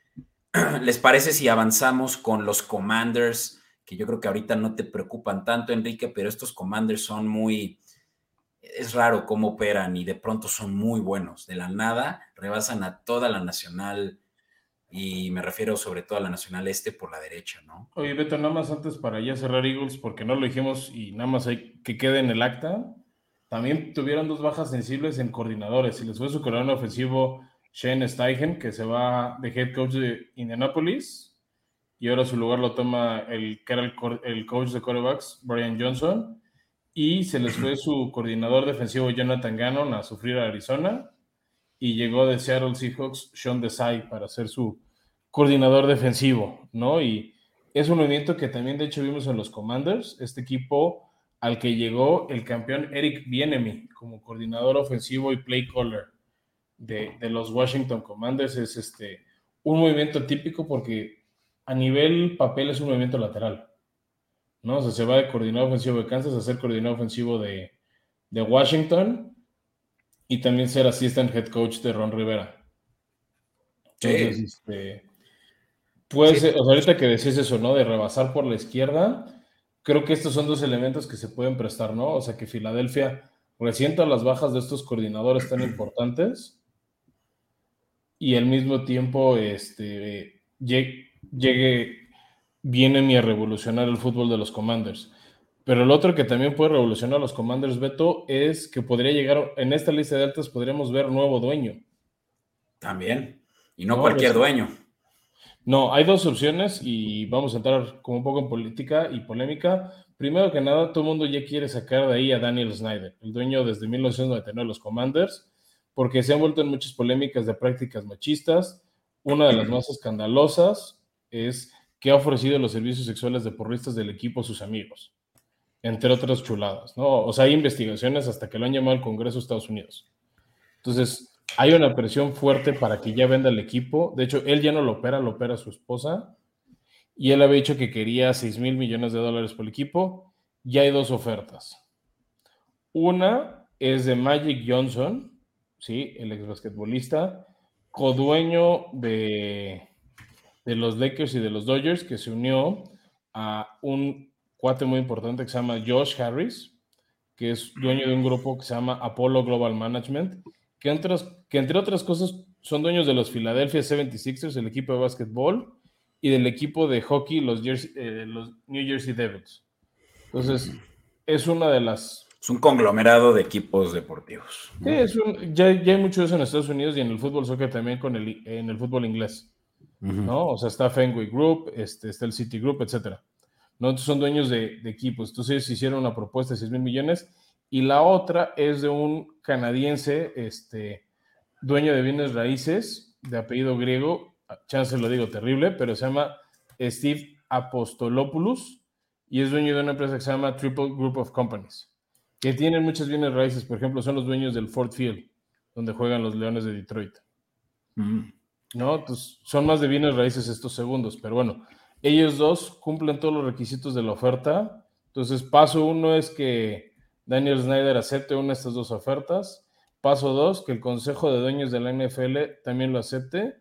[CLEARS THROAT] ¿Les parece si avanzamos con los commanders? Que yo creo que ahorita no te preocupan tanto, Enrique, pero estos commanders son muy... Es raro cómo operan y de pronto son muy buenos. De la nada rebasan a toda la nacional y me refiero sobre todo a la nacional este por la derecha, ¿no? Oye, Beto, nada más antes para ya cerrar Eagles, porque no lo dijimos y nada más hay que quede en el acta. También tuvieron dos bajas sensibles en coordinadores. Y les fue su coordinador ofensivo Shane Steichen, que se va de head coach de Indianapolis. Y ahora su lugar lo toma el que era el, coach de quarterbacks, Brian Johnson. Y se les fue su coordinador defensivo Jonathan Gannon a sufrir a Arizona. Y llegó de Seattle Seahawks Sean Desai para ser su coordinador defensivo, ¿no? Y es un movimiento que también de hecho vimos en los Commanders. Este equipo al que llegó el campeón Eric Bienemy como coordinador ofensivo y play caller de, los Washington Commanders. Es este, un movimiento típico porque a nivel papel es un movimiento lateral. ¿no? O sea, se va de coordinador ofensivo de Kansas a ser coordinador ofensivo de, Washington y también ser assistant head coach de Ron Rivera. Entonces, este, pues, ahorita que decís eso, ¿no? De rebasar por la izquierda, creo que estos son dos elementos que se pueden prestar, ¿no? O sea, que Filadelfia resienta las bajas de estos coordinadores tan importantes y al mismo tiempo este, llegue, viene mi a revolucionar el fútbol de los Commanders. Pero el otro que también puede revolucionar a los Commanders, Beto, es que podría llegar, en esta lista de altas podríamos ver nuevo dueño. También. Y no, cualquier dueño. No, hay dos opciones y vamos a entrar como un poco en política y polémica. Primero que nada, todo el mundo ya quiere sacar de ahí a Daniel Snyder, el dueño desde 1999 de los Commanders, porque se han vuelto en muchas polémicas de prácticas machistas. Una de las [CLEARS THROAT] más escandalosas es que ha ofrecido los servicios sexuales de porristas del equipo a sus amigos, entre otras chuladas, ¿no? O sea, hay investigaciones hasta que lo han llamado al Congreso de Estados Unidos. Entonces, hay una presión fuerte para que ya venda el equipo. De hecho, él ya no lo opera, lo opera su esposa. Y él había dicho que quería 6 mil millones de dólares por el equipo. Ya hay dos ofertas. Una es de Magic Johnson, ¿sí? el ex basquetbolista, codueño de, de los Lakers y de los Dodgers, que se unió a un cuate muy importante que se llama Josh Harris, que es dueño de un grupo que se llama Apollo Global Management que, que entre otras cosas son dueños de los Philadelphia 76ers, el equipo de básquetbol, y del equipo de hockey, los, eh, los New Jersey Devils. Entonces, es una de las... Es un conglomerado de equipos deportivos. Sí, es un, ya, ya, hay mucho de eso en Estados Unidos y en el fútbol soccer también con el, en el fútbol inglés. ¿No? O sea, está Fenway Group, este, está el City Group, etcétera. ¿no? son dueños de, de, equipos. Entonces hicieron una propuesta de 6 mil millones y la otra es de un canadiense, este, dueño de bienes raíces, de apellido griego, chance lo digo terrible, pero se llama Steve Apostolopoulos y es dueño de una empresa que se llama Triple Group of Companies, que tienen muchas bienes raíces, por ejemplo, son los dueños del Ford Field, donde juegan los Leones de Detroit. Mm. No, pues son más de bienes raíces estos segundos, pero bueno, ellos dos cumplen todos los requisitos de la oferta. Entonces, paso uno es que Daniel Snyder acepte una de estas dos ofertas. Paso dos, que el Consejo de Dueños de la NFL también lo acepte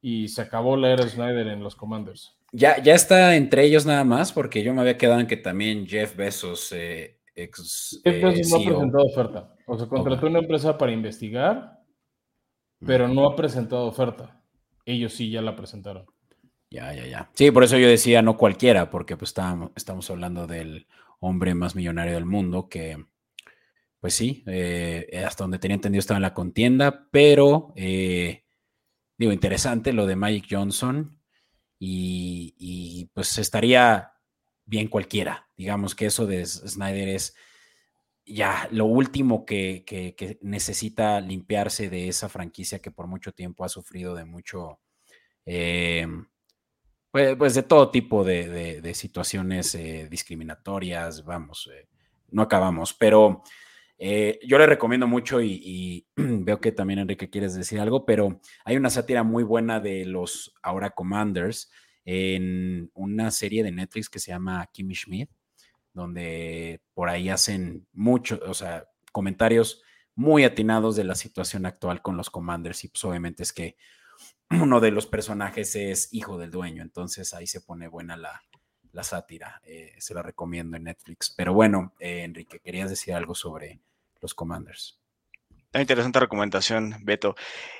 y se acabó la era Snyder en los Commanders. Ya, ya está entre ellos nada más, porque yo me había quedado en que también Jeff Bezos, eh, ex. Jeff Bezos no ha presentado oferta. O sea, contrató una empresa para investigar, pero no ha presentado oferta. Ellos sí ya la presentaron. Ya, ya, ya. Sí, por eso yo decía no cualquiera, porque pues estamos, estamos hablando del hombre más millonario del mundo que, pues sí, eh, hasta donde tenía entendido estaba en la contienda, pero eh, digo, interesante lo de Mike Johnson y, pues estaría bien cualquiera. Digamos que eso de Snyder es ya lo último que, necesita limpiarse de esa franquicia que por mucho tiempo ha sufrido de mucho, eh, pues, pues, de todo tipo de, situaciones eh, discriminatorias, vamos, eh, no acabamos, pero yo le recomiendo mucho y, [CLEARS THROAT] veo que también Enrique quieres decir algo, pero hay una sátira muy buena de los ahora Commanders en una serie de Netflix que se llama Kimmy Schmidt, donde por ahí hacen muchos, o sea, comentarios muy atinados de la situación actual con los Commanders y pues obviamente es que uno de los personajes es hijo del dueño, entonces ahí se pone buena la, sátira, eh, se la recomiendo en Netflix. Pero bueno, eh, Enrique, querías decir algo sobre los Commanders. Una interesante recomendación, Beto.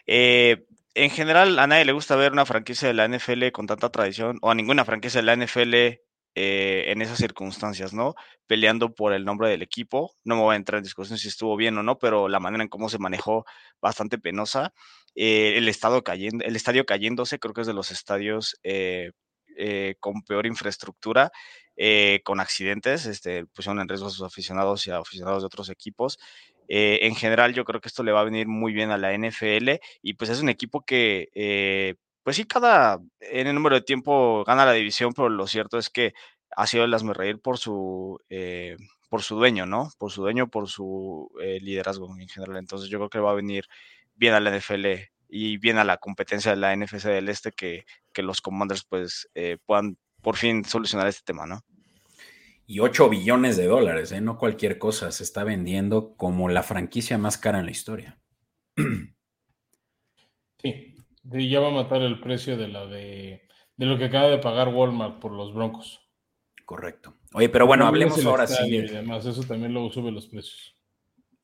Eh, en general, a nadie le gusta ver una franquicia de la NFL con tanta tradición, o a ninguna franquicia de la NFL en esas circunstancias, ¿no? Peleando por el nombre del equipo. No me voy a entrar en discusión si estuvo bien o no, pero la manera en cómo se manejó bastante penosa. Eh, el, estado cayendo, el estadio cayéndose, creo que es de los estadios eh, eh, con peor infraestructura, con accidentes, este, pusieron en riesgo a sus aficionados y a aficionados de otros equipos. en general, yo creo que esto le va a venir muy bien a la NFL y pues es un equipo que, pues sí, cada en el número de tiempo gana la división, pero lo cierto es que ha sido el reír por su por su dueño, ¿no? Por su dueño, por su liderazgo en general. Entonces yo creo que va a venir bien a la NFL y bien a la competencia de la NFC del Este que, los Commanders pues eh, puedan por fin solucionar este tema, ¿no? Y 8 billones de dólares, ¿eh? no cualquier cosa, se está vendiendo como la franquicia más cara en la historia. [CLEARS THROAT] Sí, ya va a matar el precio de la de, de lo que acaba de pagar Walmart por los Broncos. Correcto. Oye, pero bueno, hablemos ahora sí. Y además, eso también luego sube los precios.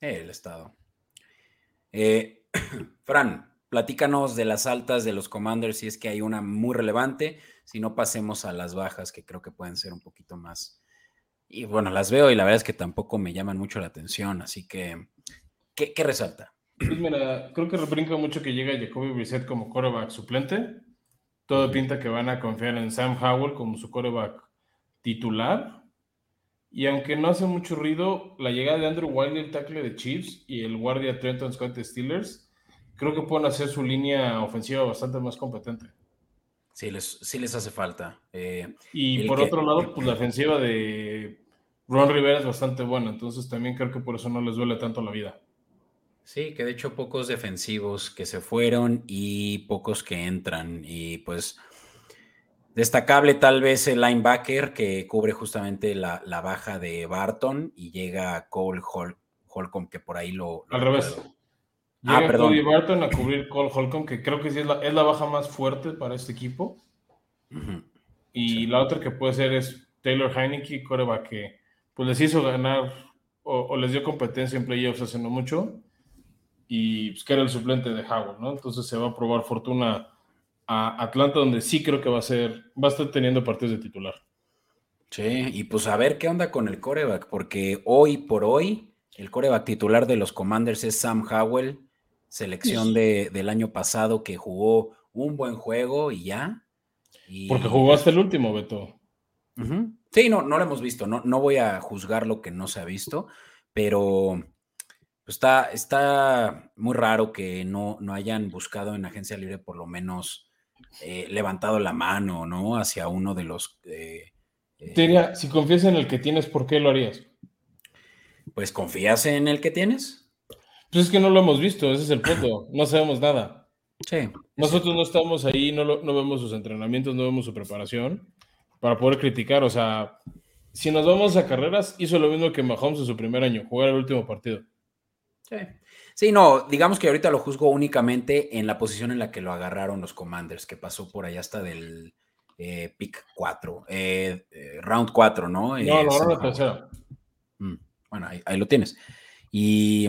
El Estado. Eh, [CLEARS THROAT] Fran, platícanos de las altas de los Commanders, si es que hay una muy relevante, si no pasemos a las bajas, que creo que pueden ser un poquito más. Y bueno, las veo y la verdad es que tampoco me llaman mucho la atención, así que, ¿qué, resalta? Pues mira, creo que brinca mucho que llega Jacoby Brissett como coreback suplente. Todo pinta que van a confiar en Sam Howell como su coreback titular. Y aunque no hace mucho ruido, la llegada de Andrew Wiley, el tackle de Chiefs, y el guardia Trenton Scott de Steelers, creo que pueden hacer su línea ofensiva bastante más competente. Sí, les, sí les hace falta. Eh, y por otro lado, pues la ofensiva de Ron Rivera es bastante buena, entonces también creo que por eso no les duele tanto la vida. Sí, que de hecho pocos defensivos que se fueron y pocos que entran. Y pues Destacable tal vez el linebacker que cubre justamente la, baja de Barton y llega Cole Holcomb que por ahí lo... Al revés. Ah, llega Cody Barton a cubrir Cole Holcomb que creo que sí es la, baja más fuerte para este equipo. Y la otra que puede ser es Taylor Heineke, coreback que pues les hizo ganar o, les dio competencia en playoffs hace no mucho y pues que era el suplente de Howard, ¿no? Entonces se va a probar fortuna a Atlanta, donde sí creo que va a ser, va a estar teniendo partidos de titular. Sí, y pues a ver qué onda con el coreback, porque hoy por hoy el coreback titular de los Commanders es Sam Howell, selección de, del año pasado que jugó un buen juego y ya. Porque jugó hasta el último, Beto. Sí, no, no lo hemos visto, no, no voy a juzgar lo que no se ha visto, pero está, está muy raro que no, no hayan buscado en agencia libre por lo menos eh, levantado la mano, ¿no? Hacia uno de los... Eh, diría, si confías en el que tienes, ¿por qué lo harías? Pues confías en el que tienes. Pues es que no lo hemos visto, ese es el punto, [CLEARS THROAT] no sabemos nada. Sí. Nosotros no estamos ahí, no, no vemos sus entrenamientos, no vemos su preparación para poder criticar. O sea, si nos vamos a carreras, hizo lo mismo que Mahomes en su primer año, jugar el último partido. Sí. Sí, no, digamos que ahorita lo juzgo únicamente en la posición en la que lo agarraron los Commanders, que pasó por allá hasta del eh, pick 4, eh, eh, round 4, ¿no? No, no, no, tercera. Mm, bueno, ahí, lo tienes. Y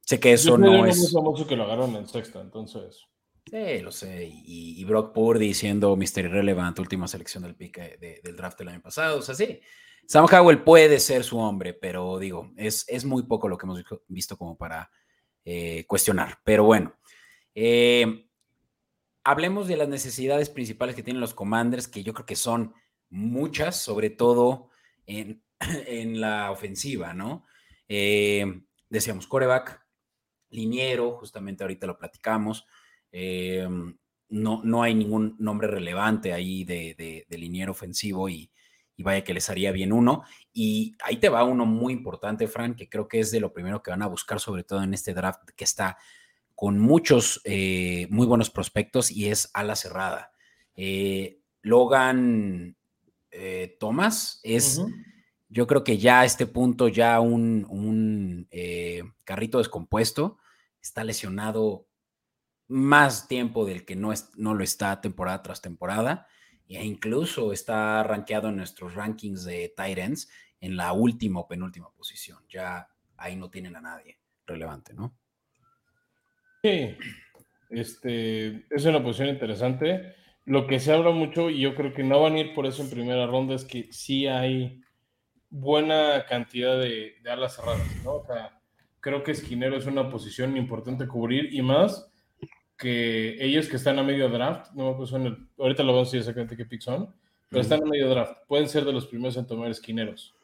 sé que eso no es. famoso que lo agarraron en sexta, entonces. Sí, lo sé. Y, Brock Purdy siendo Mr. Irrelevant, última selección del pick del draft del año pasado. O sea, sí. Sam Howell puede ser su hombre, pero digo, es, es muy poco lo que hemos visto como para eh, cuestionar. Pero bueno, eh, hablemos de las necesidades principales que tienen los commanders, que yo creo que son muchas, sobre todo en, [CLEARS THROAT] la ofensiva, ¿no? Eh, decíamos coreback, liniero, justamente ahorita lo platicamos. no, no hay ningún nombre relevante ahí de, de liniero ofensivo y, y vaya que les haría bien uno. Y ahí te va uno muy importante, Frank, que creo que es de lo primero que van a buscar, sobre todo en este draft que está con muchos eh, muy buenos prospectos y es ala cerrada. Eh, Logan eh, Thomas es, yo creo que ya a este punto, ya un, un carrito descompuesto, está lesionado más tiempo del que no, es, no lo está temporada tras temporada e incluso está rankeado en nuestros rankings de tight ends en la última o penúltima posición. Ya ahí no tienen a nadie relevante, ¿no? Sí, este, es una posición interesante. Lo que se habla mucho, y yo creo que no van a ir por eso en primera ronda, es que sí hay buena cantidad de, alas cerradas, ¿no? O sea, creo que esquinero es una posición importante cubrir y más que ellos que están a medio draft, no pues son el, ahorita lo vamos a decir exactamente qué pick son, pero están a medio draft, pueden ser de los primeros en tomar esquineros.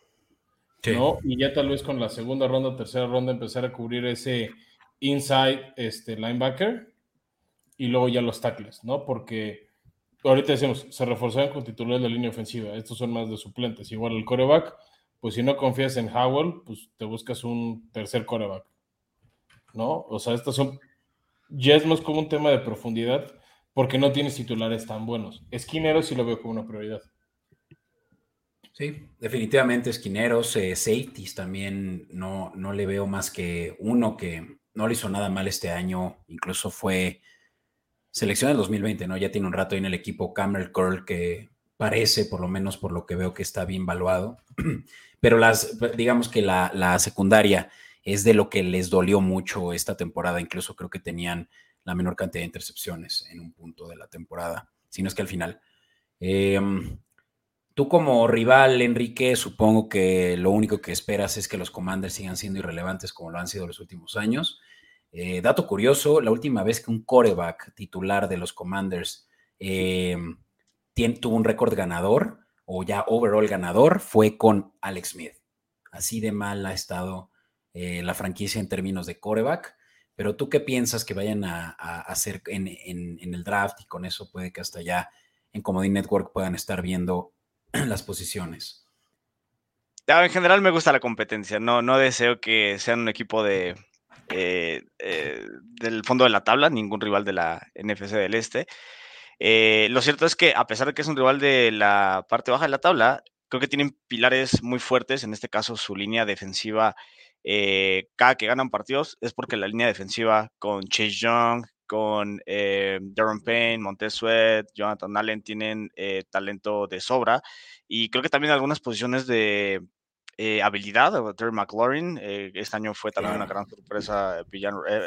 ¿no? Y ya tal vez con la segunda ronda, tercera ronda, empezar a cubrir ese inside este, linebacker y luego ya los tackles, ¿no? Porque ahorita decimos, se reforzaron con titulares de línea ofensiva, estos son más de suplentes. Igual el coreback, pues si no confías en Howell, pues te buscas un tercer coreback, ¿no? O sea, estas son ya es más como un tema de profundidad porque no tienes titulares tan buenos. Esquineros sí lo veo como una prioridad. Sí, definitivamente esquineros, eh, también no, no le veo más que uno que no le hizo nada mal este año, incluso fue selección del 2020, ¿no? Ya tiene un rato ahí en el equipo Cameron Curl que parece, por lo menos por lo que veo, que está bien valuado. [CLEARS THROAT] Pero las, digamos que la, la secundaria es de lo que les dolió mucho esta temporada. Incluso creo que tenían la menor cantidad de intercepciones en un punto de la temporada, si no es que al final. Em, tú como rival, Enrique, supongo que lo único que esperas es que los Commanders sigan siendo irrelevantes como lo han sido los últimos años. Eh, dato curioso, la última vez que un coreback titular de los Commanders em, tuvo un récord ganador o ya overall ganador fue con Alex Smith. Así de mal ha estado eh, la franquicia en términos de coreback. Pero tú qué piensas que vayan a, hacer en, el draft y con eso puede que hasta ya en Comodín Network puedan estar viendo [CLEARS THROAT] las posiciones. En general me gusta la competencia, no, no deseo que sean un equipo de, eh, eh, del fondo de la tabla, ningún rival de la NFC del Este. lo cierto es que a pesar de que es un rival de la parte baja de la tabla, creo que tienen pilares muy fuertes, en este caso su línea defensiva eh, cada que ganan partidos es porque la línea defensiva con Chase Young, con eh, Darren Payne, Montez Sweat, Jonathan Allen tienen eh, talento de sobra y creo que también algunas posiciones de habilidad, Terry McLaurin, este año fue también una gran sorpresa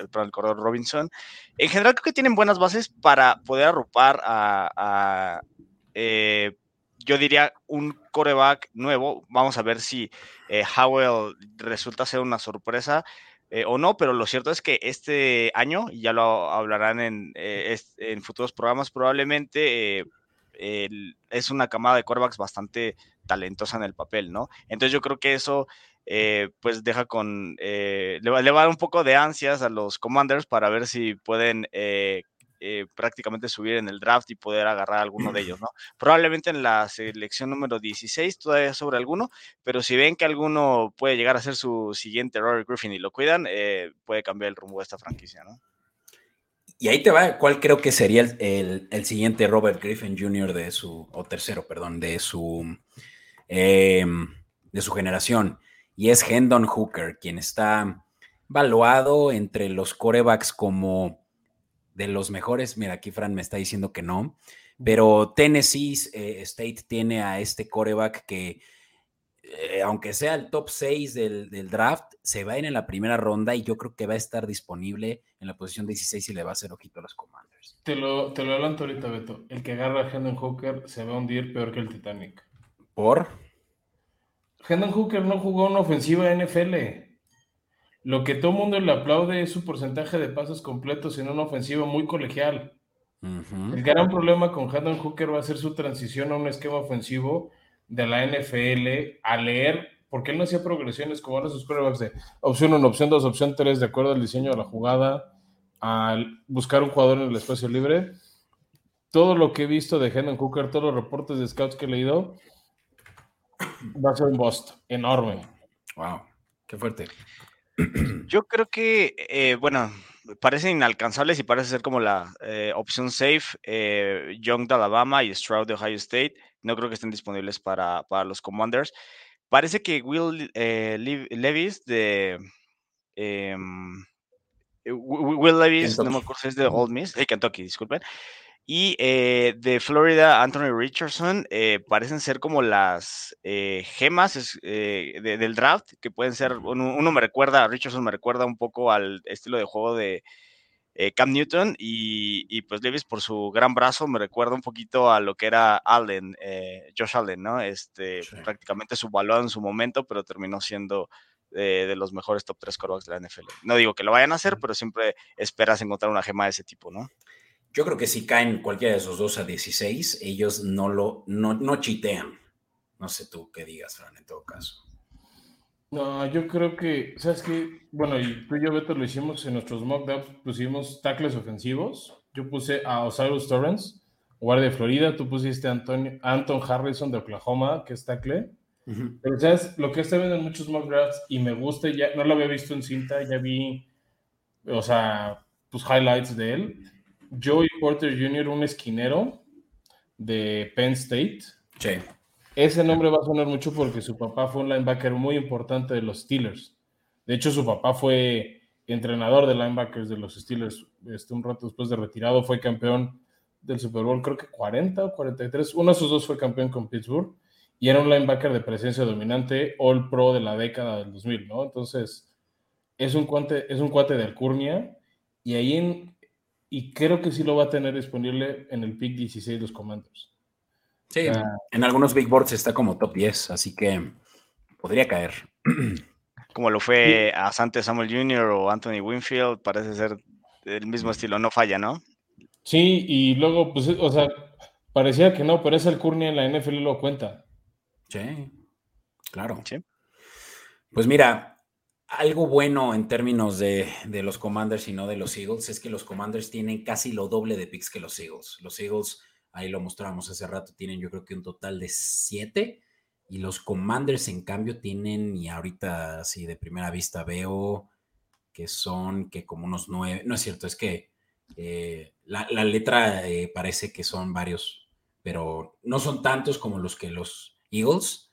para el corredor Robinson. En general creo que tienen buenas bases para poder arropar a, yo diría un coreback nuevo. Vamos a ver si eh, Howell resulta ser una sorpresa eh, o no, pero lo cierto es que este año, y ya lo hablarán en, eh, en futuros programas, probablemente es una camada de corebacks bastante talentosa en el papel, ¿no? Entonces yo creo que eso pues deja con, le, va, le, va, a dar un poco de ansias a los commanders para ver si pueden eh, prácticamente subir en el draft y poder agarrar alguno de ellos, [CLEARS THROAT] ¿no? Probablemente en la selección número 16 todavía sobre alguno, pero si ven que alguno puede llegar a ser su siguiente Rory Griffin y lo cuidan, eh, puede cambiar el rumbo de esta franquicia, ¿no? Y ahí te va, ¿cuál creo que sería el, siguiente Robert Griffin Jr. de su, o tercero, perdón, de su, em, de su generación? Y es Hendon Hooker, quien está valuado entre los corebacks como de los mejores. Mira, aquí Fran me está diciendo que no, pero Tennessee eh, State tiene a este coreback que, eh, aunque sea el top 6 del, draft, se va a ir en la primera ronda y yo creo que va a estar disponible en la posición 16 y le va a hacer ojito a los Commanders. Te lo, te lo adelanto ahorita, Beto. El que agarra a Hendon Hooker se va a hundir peor que el Titanic. ¿Por? Hendon Hooker no jugó una ofensiva NFL. Lo que todo el mundo le aplaude es su porcentaje de pasos completos en una ofensiva muy colegial. El gran problema con Hendon Hooker va a ser su transición a un esquema ofensivo de la NFL a leer, porque él no hacía progresiones como ahora sus pruebas de opción 1, opción 2, opción 3, de acuerdo al diseño de la jugada, al buscar un jugador en el espacio libre. Todo lo que he visto de Hendon Hooker, todos los reportes de scouts que he leído, va a ser un bust enorme. Wow, qué fuerte. Yo creo que, eh, bueno, parecen inalcanzables y parece ser como la eh, opción safe. Eh, Young de Alabama y Stroud de Ohio State. No creo que estén disponibles para, para los Commanders. Parece que Will Levis de. Em, Will Levis, no me acuerdo si es de Old Miss, de Kentucky, disculpen. Y eh, de Florida, Anthony Richardson, eh, parecen ser como las eh, gemas del draft, que pueden ser, uno, me recuerda, Richardson me recuerda un poco al estilo de juego de Cam Newton y, pues Davis por su gran brazo me recuerda un poquito a lo que era Allen, Josh Allen, ¿no? Este, prácticamente su balón en su momento, pero terminó siendo de los mejores top 3 quarterbacks de la NFL. No digo que lo vayan a hacer, pero siempre esperas encontrar una gema de ese tipo, ¿no? Yo creo que si caen cualquiera de esos dos a 16, ellos no lo no, no chitean. No sé tú qué digas, Fran, en todo caso. No, yo creo que, ¿sabes qué? Bueno, y tú y yo, Beto, lo hicimos en nuestros mock drafts, pusimos tackles ofensivos. Yo puse a Osiris Torrance, guardia de Florida. Tú pusiste a Anton Harrison de Oklahoma, que es tackle. Pero, ¿sabes? Lo que está viendo en muchos mock drafts y me gusta, ya no lo había visto en cinta, ya vi, o sea, pues highlights de él Joey Porter Jr., un esquinero de Penn State. Sí. Ese nombre va a sonar mucho porque su papá fue un linebacker muy importante de los Steelers. De hecho, su papá fue entrenador de linebackers de los Steelers. Este, un rato después de retirado fue campeón del Super Bowl, creo que 40 o 43. Uno de esos dos fue campeón con Pittsburgh y era un linebacker de presencia dominante, All Pro de la década del 2000, ¿no? Entonces, es un cuate, es un cuate de Alcurnia y ahí en, y creo que sí lo va a tener disponible en el pick 16 los comandos. Sí, en algunos big boards está como top 10, así que podría caer. Como lo fue a Sante Samuel Jr. o Anthony Winfield, parece ser el mismo estilo, no falla, ¿no? Sí, y luego, pues, o sea, parecía que no, pero es el Courtney en la NFL lo cuenta. Sí, claro. Sí. Pues mira, algo bueno en términos de, los Commanders y no de los Eagles es que los Commanders tienen casi lo doble de picks que los Eagles. Los Eagles, ahí lo mostramos hace rato, tienen yo creo que un total de siete. Y los Commanders, en cambio, tienen, y ahorita así de primera vista veo que son que como unos nueve. No es cierto, es que eh, la, letra eh, parece que son varios, pero no son tantos como los que los Eagles,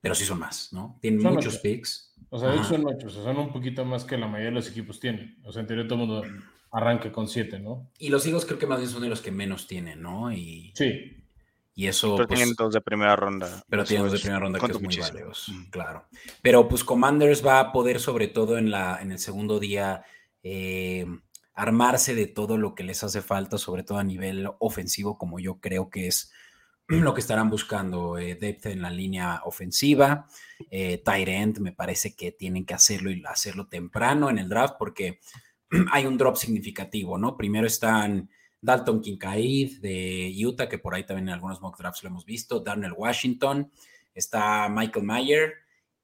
pero sí son más, ¿no? Tienen muchos picks o sea, de son ocho, o sea, son un poquito más que la mayoría de los equipos tienen. O sea, en teoría todo el mundo arranca con siete, ¿no? Y los hijos creo que más bien son de los que menos tienen, ¿no? Y, sí. Y eso. Pero pues, tienen dos de primera ronda. Pero tienen dos de primera ronda que es muy valioso, claro. Pero pues Commanders va a poder, sobre todo en, la, en el segundo día, eh, armarse de todo lo que les hace falta, sobre todo a nivel ofensivo, como yo creo que es [CLEARS THROAT] lo que estarán buscando, eh, depth en la línea ofensiva, eh, tight end, me parece que tienen que hacerlo y hacerlo temprano en el draft porque [CLEARS THROAT] hay un drop significativo, ¿no? Primero están Dalton Kincaid de Utah, que por ahí también en algunos mock drafts lo hemos visto, Darnell Washington, está Michael Mayer,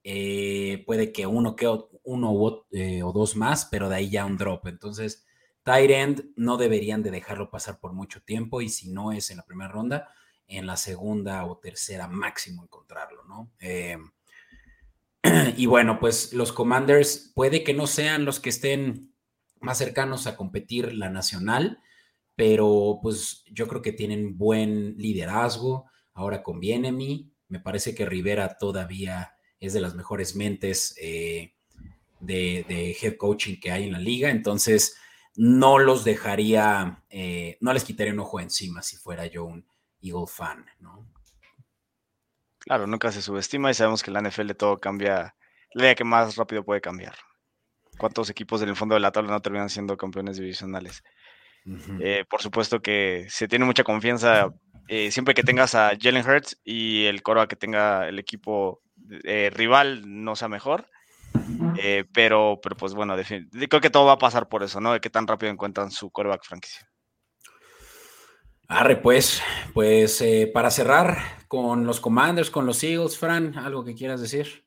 eh, puede que uno, que uno o dos más, pero de ahí ya un drop. Entonces, tight end no deberían de dejarlo pasar por mucho tiempo y si no es en la primera ronda, en la segunda o tercera máximo encontrarlo, ¿no? Eh, [CLEARS THROAT] y bueno, pues los Commanders puede que no sean los que estén más cercanos a competir la nacional, pero pues yo creo que tienen buen liderazgo. Ahora conviene a mí. Me parece que Rivera todavía es de las mejores mentes eh, de, head coaching que hay en la liga. Entonces, no los dejaría, eh, no les quitaría un ojo encima si fuera yo un Eagle fan, ¿no? Claro, nunca se subestima y sabemos que la NFL todo cambia, la idea que más rápido puede cambiar. ¿Cuántos equipos del fondo de la tabla no terminan siendo campeones divisionales? Eh, por supuesto que se tiene mucha confianza eh, siempre que tengas a Jalen Hurts y el coro que tenga el equipo eh, rival no sea mejor. pero, pero pues bueno, creo que todo va a pasar por eso, ¿no? De qué tan rápido encuentran su coreback franquicia. Arre, pues, pues para cerrar con los Commanders, con los Eagles, Fran, ¿algo que quieras decir?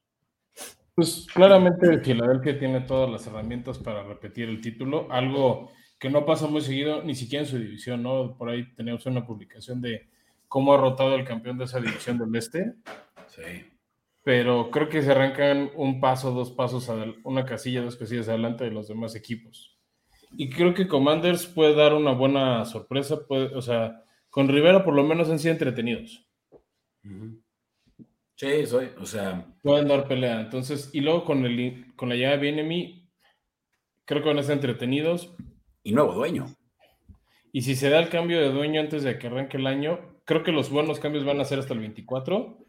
Pues claramente Filadelfia tiene todas las herramientas para repetir el título, algo que no pasa muy seguido, ni siquiera en su división, ¿no? Por ahí teníamos una publicación de cómo ha rotado el campeón de esa división del Este. Sí. Pero creo que se arrancan un paso, dos pasos, una casilla, dos casillas adelante de los demás equipos. Y creo que Commanders puede dar una buena sorpresa, puede, o sea, con Rivera por lo menos han sido entretenidos. Sí, soy, o sea. Pueden dar pelea. Entonces, y luego con, el, con la llave Bienemi, creo que van a estar entretenidos y nuevo dueño. Y si se da el cambio de dueño antes de que arranque el año, creo que los buenos cambios van a ser hasta el 24,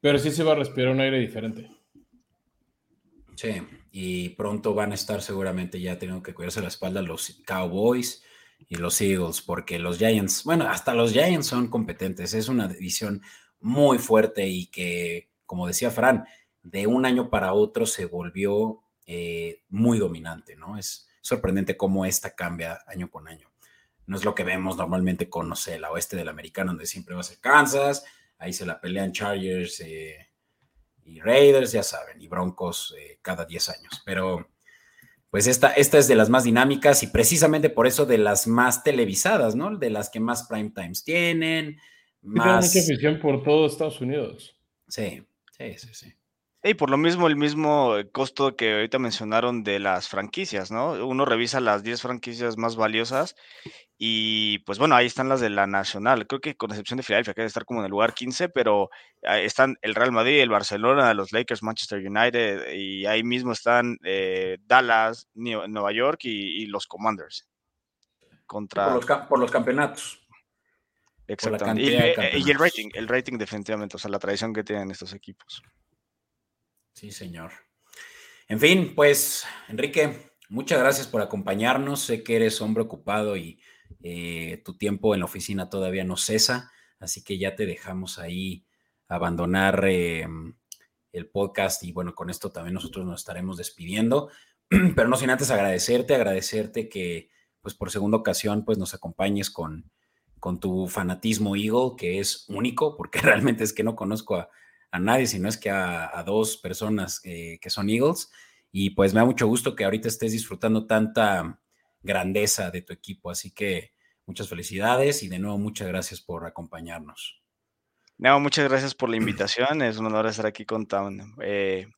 pero sí se va a respirar un aire diferente. Sí, y pronto van a estar seguramente ya teniendo que cuidarse la espalda los Cowboys y los Eagles, porque los Giants, bueno, hasta los Giants son competentes, es una división muy fuerte y que, como decía Fran, de un año para otro se volvió eh, muy dominante, ¿no? Es, sorprendente cómo esta cambia año con año. No es lo que vemos normalmente con, no sé, la oeste del americano, donde siempre va a ser Kansas, ahí se la pelean Chargers eh, y Raiders, ya saben, y Broncos eh, cada 10 años. Pero pues esta, esta es de las más dinámicas y precisamente por eso de las más televisadas, ¿no? De las que más prime times tienen. Más... Tiene mucha afición por todo Estados Unidos. Sí, sí, sí, sí. Y por lo mismo, el mismo costo que ahorita mencionaron de las franquicias, ¿no? Uno revisa las 10 franquicias más valiosas y pues bueno, ahí están las de la Nacional. Creo que con excepción de Filadelfia, que debe estar como en el lugar 15, pero están el Real Madrid, el Barcelona, los Lakers, Manchester United y ahí mismo están eh, Dallas, Nueva York y, los Commanders. Contra... Por, los, por los campeonatos. Exactamente. Y, eh, y, el rating, el rating definitivamente, o sea, la tradición que tienen estos equipos. Sí, señor. En fin, pues, Enrique, muchas gracias por acompañarnos. Sé que eres hombre ocupado y eh, tu tiempo en la oficina todavía no cesa, así que ya te dejamos ahí abandonar eh, el podcast y bueno, con esto también nosotros nos estaremos despidiendo, [CLEARS THROAT] pero no sin antes agradecerte, agradecerte que pues por segunda ocasión pues nos acompañes con, con tu fanatismo Eagle, que es único, porque [LAUGHS] realmente es que no conozco a, a nadie, sino es que a, dos personas que son Eagles. Y pues me da mucho gusto que ahorita estés disfrutando tanta grandeza de tu equipo. Así que muchas felicidades y de nuevo muchas gracias por acompañarnos. No, muchas gracias por la invitación. Es un honor estar aquí con tan, eh,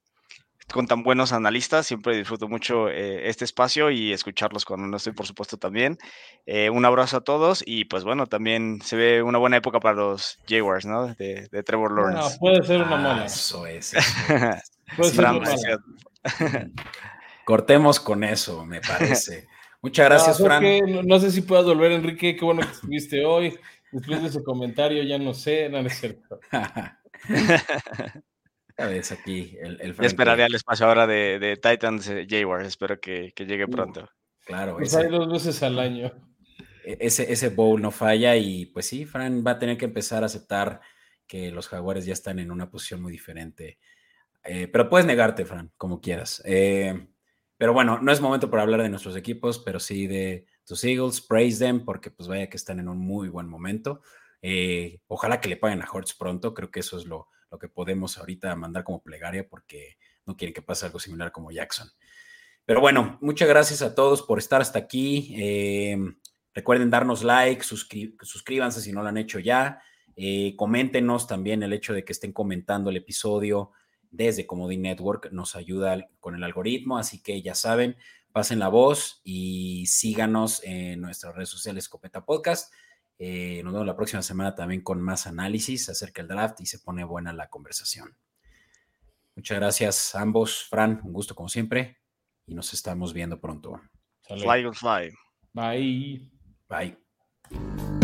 con tan buenos analistas. Siempre disfruto mucho eh, este espacio y escucharlos cuando no estoy, por supuesto, también. Eh, un abrazo a todos y pues bueno, también se ve una buena época para los Jaguars, ¿no? De, Trevor Lawrence. No, puede ser una mala. Ah, eso es. [LAUGHS] puede ser una mala. [LAUGHS] Cortemos con eso, me parece. Muchas gracias, Fran. no, sé si puedas volver, Enrique. Qué bueno que estuviste hoy. Después de ese comentario, ya no sé, no, es cierto. [LAUGHS] vez aquí el, el Esperaría el espacio ahora de, de Titans eh, Jaguars. Espero que, llegue uh, pronto. claro. Pues hay dos veces al año. E, ese, ese bowl no falla y pues sí, Fran va a tener que empezar a aceptar que los jaguares ya están en una posición muy diferente. Eh, pero puedes negarte, Fran, como quieras. Eh, pero bueno, no es momento para hablar de nuestros equipos, pero sí de tus Eagles. Praise them porque pues vaya que están en un muy buen momento. ojalá que le paguen a Hortz pronto. Creo que eso es lo, lo que podemos ahorita mandar como plegaria porque no quieren que pase algo similar como Jackson. Pero bueno, muchas gracias a todos por estar hasta aquí. Em, recuerden darnos like, suscríbanse si no lo han hecho ya. Eh, coméntenos también el hecho de que estén comentando el episodio desde Comodín Network, nos ayuda con el algoritmo, así que ya saben, pasen la voz y síganos en nuestras redes sociales Escopeta Podcast. Eh, nos vemos la próxima semana también con más análisis acerca del draft y se pone buena la conversación. Muchas gracias a ambos. Fran, un gusto como siempre y nos estamos viendo pronto. Fly or fly. Bye. Bye.